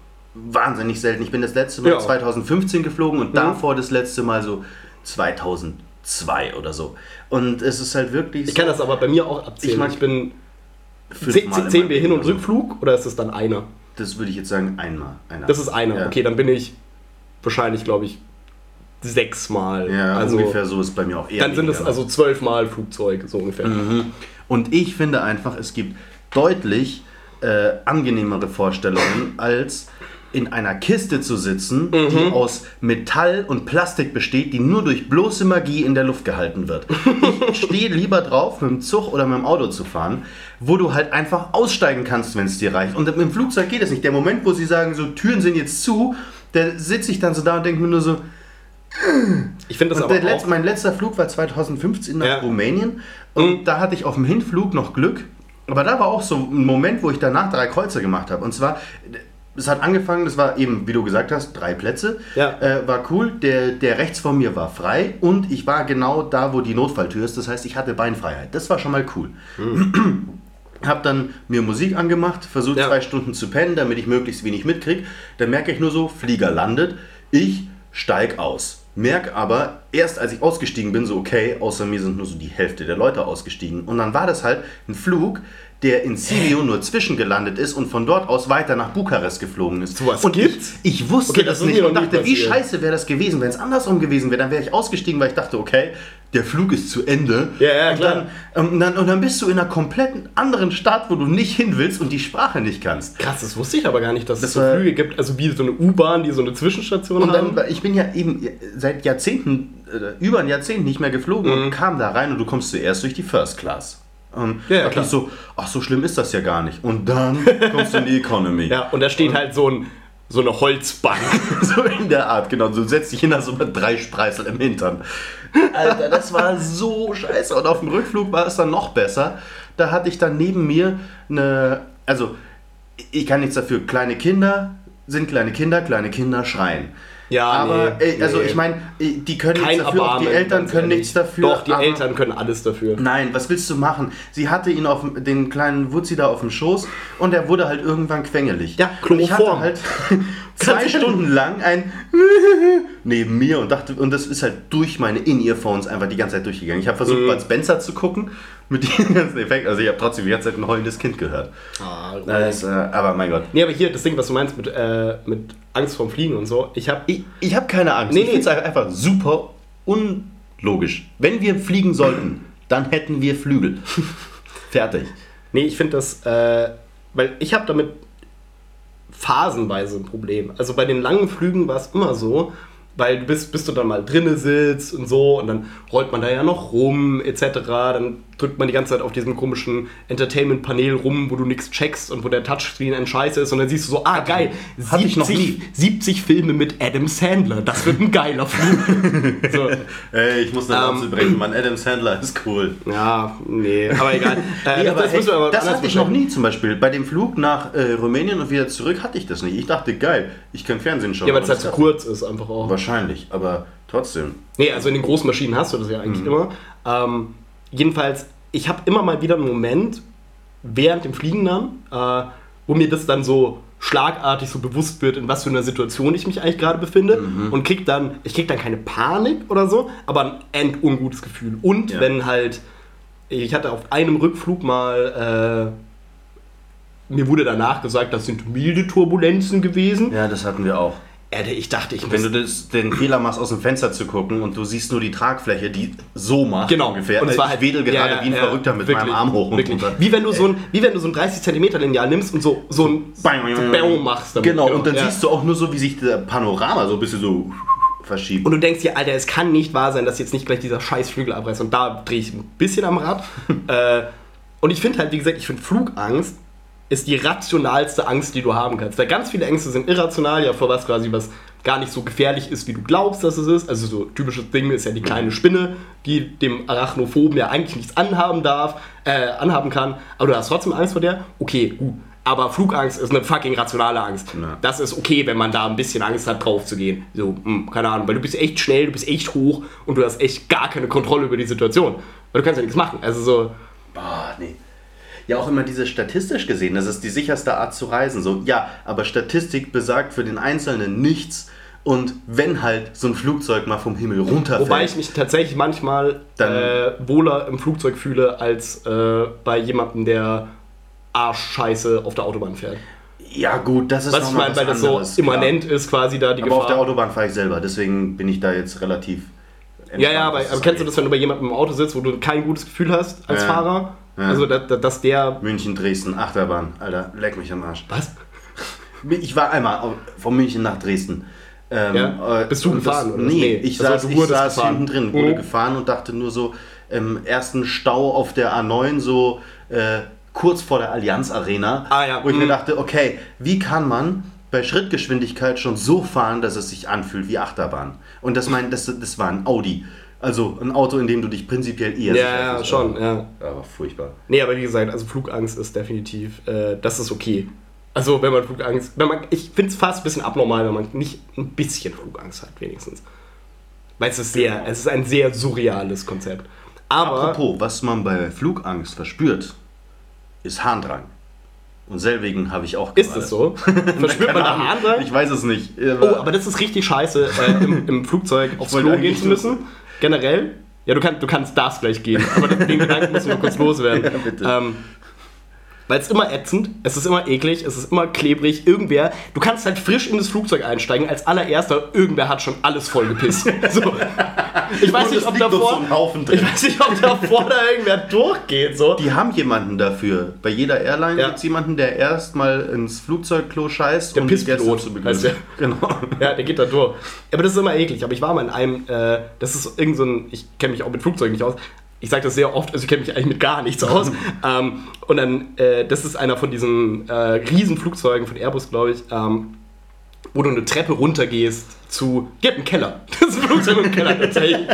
wahnsinnig selten. Ich bin das letzte Mal Ja. 2015 geflogen und Mhm. davor das letzte Mal so 2002 oder so. Und es ist halt wirklich. Ich kann das aber bei mir auch abzählen. Ich Ich, mag- bin. fünfmal in Zählen meinem wir Hin- und so. Rückflug oder ist es dann einer? Das würde ich jetzt sagen, einmal. Einer. Das ist einer. Ja. Okay, dann bin ich wahrscheinlich, glaube ich, sechsmal. Ja, also, ungefähr so ist bei mir auch eher. Dann sind es also zwölfmal Flugzeug, so ungefähr. Mhm. Und ich finde einfach, es gibt deutlich äh, angenehmere Vorstellungen, als in einer Kiste zu sitzen, Mhm. die aus Metall und Plastik besteht, die nur durch bloße Magie in der Luft gehalten wird. Ich stehe lieber drauf, mit dem Zug oder mit dem Auto zu fahren, wo du halt einfach aussteigen kannst, wenn es dir reicht. Und mit dem Flugzeug geht es nicht. Der Moment, wo sie sagen, so Türen sind jetzt zu, da sitze ich dann so da und denke mir nur so, Ich finde das und aber der auch. letzte, mein letzter Flug war 2015 nach Ja. Rumänien und Mhm. da hatte ich auf dem Hinflug noch Glück. Aber da war auch so ein Moment, wo ich danach drei Kreuze gemacht habe. Und zwar, es hat angefangen, das war eben, wie du gesagt hast, drei Plätze. Ja. Äh, war cool. Der, der rechts von mir war frei und ich war genau da, wo die Notfalltür ist. Das heißt, ich hatte Beinfreiheit. Das war schon mal cool. Hab dann mir Musik angemacht, versucht Ja. zwei Stunden zu pennen, damit ich möglichst wenig mitkrieg. Dann merke ich nur so, Flieger landet, ich steig aus. Merk aber, erst als ich ausgestiegen bin, so okay, außer mir sind nur so die Hälfte der Leute ausgestiegen. Und dann war das halt ein Flug, der in Sibiu nur zwischengelandet ist und von dort aus weiter nach Bukarest geflogen ist. Sowas und gibt's? Ich, ich wusste Okay, das, das nicht und dachte, wie scheiße wäre das gewesen, wenn es andersrum gewesen wäre. Dann wäre ich ausgestiegen, weil ich dachte, okay, der Flug ist zu Ende. Ja, ja, und klar. Dann, ähm, und, dann, und dann bist du in einer kompletten anderen Stadt, wo du nicht hin willst und die Sprache nicht kannst. Krass, das wusste ich aber gar nicht, dass Das es so Flüge gibt, also wie so eine U-Bahn, die so eine Zwischenstation Und haben. dann, ich bin ja eben seit Jahrzehnten, äh, über ein Jahrzehnt nicht mehr geflogen Mhm. und kam da rein und du kommst zuerst durch die First Class. Und Ja, ja, klar. ich so, ach so schlimm ist das ja gar nicht. Und dann kommst du in die Economy. ja, und da steht halt so, ein, so eine Holzbank. So in der Art, genau. Du setzt dich hin, hast so drei Spreißel im Hintern. Alter, das war so scheiße. Und auf dem Rückflug war es dann noch besser. Da hatte ich dann neben mir eine, also ich kann nichts dafür. Kleine Kinder sind kleine Kinder, kleine Kinder schreien. Ja, aber nee, äh, also nee. ich meine, äh, die können Kein nichts dafür, auch die Erbarmen, Eltern können nichts dafür. Doch, die Eltern können alles dafür. Nein, was willst du machen? Sie hatte ihn auf dem- den kleinen Wutzi da auf dem Schoß und er wurde halt irgendwann quengelig. Ja, und ich hatte Chloroform. halt zwei Stunden lang ein neben mir und dachte und das ist halt durch meine In-Earphones einfach die ganze Zeit durchgegangen. Ich habe versucht, Mhm. Bud Spencer zu gucken mit den ganzen Effekten. Also ich habe trotzdem die ganze Zeit ein heulendes Kind gehört. Ah, äh, aber mein Gott. Nee, aber hier, das Ding, was du meinst mit, äh, mit Angst vorm Fliegen und so, ich habe Ich, ich habe keine Angst. Nee, ich finde es einfach super unlogisch. Wenn wir fliegen sollten, dann hätten wir Flügel. Fertig. Nee, ich finde das, äh, weil ich habe damit phasenweise ein Problem. Also bei den langen Flügen war es immer so, weil du bist, bis du dann mal drinne sitzt und so und dann rollt man da ja noch rum etc. Dann drückt man die ganze Zeit auf diesem komischen Entertainment-Panel rum, wo du nichts checkst und wo der Touchscreen ein Scheiß ist und dann siehst du so, ah geil, noch 70, 70 Filme mit Adam Sandler, das wird ein geiler Flug. so. Ey, ich muss eine Ähm, Lanze brechen. Mann, Adam Sandler ist cool. Ja, nee, aber egal. Äh, Nee, aber das hey, aber das hatte ich noch nie zum Beispiel. Bei dem Flug nach äh, Rumänien und wieder zurück hatte ich das nicht. Ich dachte, geil, ich kann Fernsehen schauen. Ja, weil es halt zu kurz ist einfach auch. Wahrscheinlich, aber trotzdem. Nee, also in den großen Maschinen hast du das ja eigentlich Mhm. immer. Ähm, jedenfalls, ich habe immer mal wieder einen Moment während dem Fliegen dann, äh, wo mir das dann so schlagartig so bewusst wird, in was für einer Situation ich mich eigentlich gerade befinde Mhm. und krieg dann, ich krieg dann keine Panik oder so, aber ein endungutes Gefühl. Und Ja. wenn halt, ich hatte auf einem Rückflug mal mir wurde danach gesagt, das sind milde Turbulenzen gewesen. Ja, das hatten wir auch. Alter, ich dachte, ich Wenn du das, den Fehler machst, aus dem Fenster zu gucken und du siehst nur die Tragfläche, die so macht Genau, ungefähr. Und es Äh, halt, wedel gerade ja, wie ein ja, Verrückter mit wirklich, meinem Arm hoch und wirklich. runter. Wie wenn du so ein, wie wenn du so ein 30 cm Lineal nimmst und so, so ein Bäum machst. damit. Genau, und dann ja. siehst du auch nur so, wie sich der Panorama so ein bisschen so verschiebt. Und du denkst dir, Alter, es kann nicht wahr sein, dass jetzt nicht gleich dieser scheiß Flügel abreißt. Und da drehe ich ein bisschen am Rad. äh, und ich finde halt, wie gesagt, ich finde Flugangst ist die rationalste Angst, die du haben kannst. Weil ganz viele Ängste sind irrational, ja, vor was quasi was gar nicht so gefährlich ist, wie du glaubst, dass es ist. Also so typisches Ding ist ja die kleine Spinne, die dem Arachnophoben ja eigentlich nichts anhaben darf, äh, anhaben kann. Aber du hast trotzdem Angst vor der. Okay, gut. Aber Flugangst ist eine fucking rationale Angst. Ja. Das ist okay, wenn man da ein bisschen Angst hat, drauf zu gehen. So, hm, keine Ahnung, weil du bist echt schnell, du bist echt hoch und du hast echt gar keine Kontrolle über die Situation. Weil du kannst ja nichts machen. Also so, Boah, nee. Ja, auch immer diese statistisch gesehen, das ist die sicherste Art zu reisen. So, ja, aber Statistik besagt für den Einzelnen nichts. Und wenn halt so ein Flugzeug mal vom Himmel runterfällt. wobei ich mich tatsächlich manchmal Dann- äh, wohler im Flugzeug fühle, als äh, bei jemandem, der Arschscheiße auf der Autobahn fährt. ja, gut, das ist Was ich meine, weil das anderes, so immanent ist, quasi da die Klar. Aber auf der Gefahr. Autobahn fahre ich selber, deswegen bin ich da jetzt relativ. Ja, ja, aber, aber kennst du das, wenn du bei jemandem im Auto sitzt, wo du kein gutes Gefühl hast als Ja. Fahrer? Ja. Also, dass, dass der. München, Dresden, Achterbahn, Alter, leck mich am Arsch. Was? Ich war einmal von München nach Dresden. Ähm, Ja? äh, Bist du gefahren, Das, oder? nee, ich saß, ich saß gefahren. hinten drin, wurde Mhm. gefahren und dachte nur so, im ersten Stau auf der A9, so äh, kurz vor der Allianz Arena, Ah, ja, wo ich mir mhm. dachte, okay, wie kann man bei Schrittgeschwindigkeit schon so fahren, dass es sich anfühlt wie Achterbahn? Und das, mein, das, das war ein Audi. Also ein Auto, in dem du dich prinzipiell eher Ja, ja, schon, ja. Aber furchtbar. Nee, aber wie gesagt, also Flugangst ist definitiv, äh, das ist okay. Also wenn man Flugangst, wenn man, ich finde es fast ein bisschen abnormal, wenn man nicht ein bisschen Flugangst hat, wenigstens. Weil es ist sehr, es ist ein sehr surreales Konzept. Aber, Apropos, was man bei Flugangst verspürt, ist Harndrang. Und selbigen habe ich auch ist gerade. es so? Verspürt man da. Harndrang? Ich weiß es nicht. Oh, aber das ist richtig scheiße, äh, im, im Flugzeug aufs Klo gehen zu müssen. Generell. Ja, du, kannst du kannst darfst gleich gehen, aber den Gedanken müssen wir kurz loswerden. Ja, bitte. Ähm, weil es immer ätzend, es ist immer eklig, es ist immer klebrig. Irgendwer, du kannst halt frisch in das Flugzeug einsteigen, als allererster, irgendwer hat schon alles voll gepisst. So. Ich weiß nicht, ob davor, so Haufen drin. ich weiß nicht, ob davor da irgendwer durchgeht. So. Die haben jemanden dafür. Bei jeder Airline Ja. gibt es jemanden, der erstmal ins Flugzeugklo scheißt, Der um die Gäste Pisspilot zu heißt begrüßen. der. Genau. Ja, der geht da durch. Aber das ist immer eklig. Aber ich war mal in einem, äh, das ist irgend so ein, ich kenne mich auch mit Flugzeugen nicht aus. Ich sage das sehr oft, also ich kenne mich eigentlich mit gar nichts aus. ähm, und dann, äh, das ist einer von diesen äh, riesen Flugzeugen von Airbus, glaube ich, ähm, wo du eine Treppe runtergehst zu, geht einen Keller. Das ist ein Flugzeug mit einem Keller tatsächlich.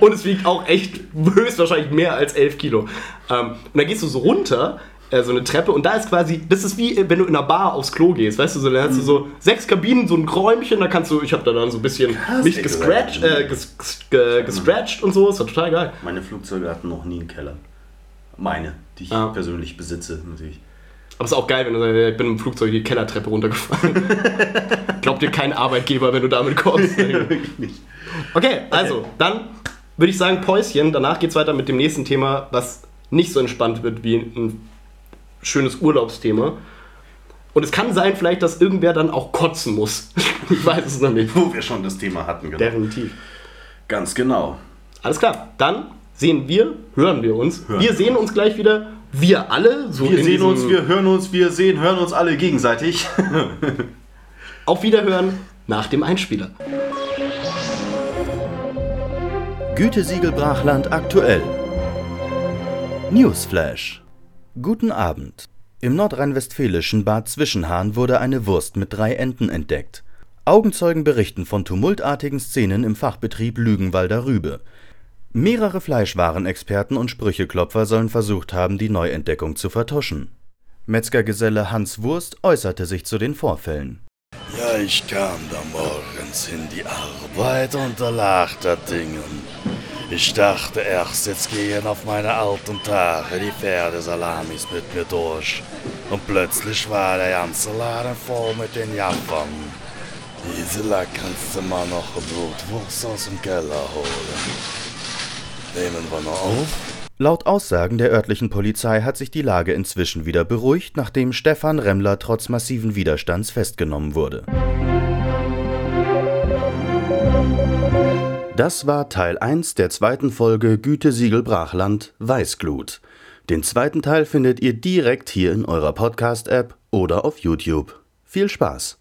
Und es wiegt auch echt höchstwahrscheinlich mehr als 11 Kilo. Ähm, und dann gehst du so runter, äh, so eine Treppe, und da ist quasi, das ist wie äh, wenn du in einer Bar aufs Klo gehst, weißt du, so, dann hast du so sechs Kabinen, so ein Räumchen, da kannst du, ich habe da dann so ein bisschen mich ey, gescratcht, äh, ges, ge, gestretcht und so, ist war total geil. Meine Flugzeuge hatten noch nie einen Keller. Meine, die ich Ah. persönlich besitze, natürlich. Aber es ist auch geil, wenn du sagst, ich bin im Flugzeug die Kellertreppe runtergefahren. Glaubt dir kein Arbeitgeber, wenn du damit kommst. Wirklich nicht. Okay, also, dann würde ich sagen Päuschen. Danach geht es weiter mit dem nächsten Thema, was nicht so entspannt wird wie ein schönes Urlaubsthema. Und es kann sein, vielleicht, dass irgendwer dann auch kotzen muss. ich weiß es noch nicht. Wo wir schon das Thema hatten, genau. Definitiv. Ganz genau. Alles klar, dann sehen wir, hören wir uns. Hören. Wir sehen uns gleich wieder. Wir alle. So Wir in sehen uns, wir hören uns, wir sehen, hören uns alle gegenseitig. Auf Wiederhören nach dem Einspieler. Gütesiegel Brachland aktuell. Newsflash. Guten Abend. Im nordrhein-westfälischen Bad Zwischenhahn wurde eine Wurst mit drei Enten entdeckt. Augenzeugen berichten von tumultartigen Szenen im Fachbetrieb Lügenwalder Rübe. Mehrere Fleischwarenexperten und Sprücheklopfer sollen versucht haben, die Neuentdeckung zu vertuschen. Metzgergeselle Hans Wurst äußerte sich zu den Vorfällen. Ja, ich kam da morgens in die Arbeit und da lag das Ding. Ich dachte erst, jetzt gehen auf meine alten Tage die Pferdesalamis mit mir durch. Und plötzlich war der ganze Laden voll mit den Jappern. Gisela, kannst du mal noch Blutwurst aus dem Keller holen? Nehmen wir noch auf? Laut Aussagen der örtlichen Polizei hat sich die Lage inzwischen wieder beruhigt, nachdem Stefan Remmler trotz massiven Widerstands festgenommen wurde. Das war Teil 1 der zweiten Folge Gütesiegel Brachland Weißglut. Den zweiten Teil findet ihr direkt hier in eurer Podcast-App oder auf YouTube. Viel Spaß!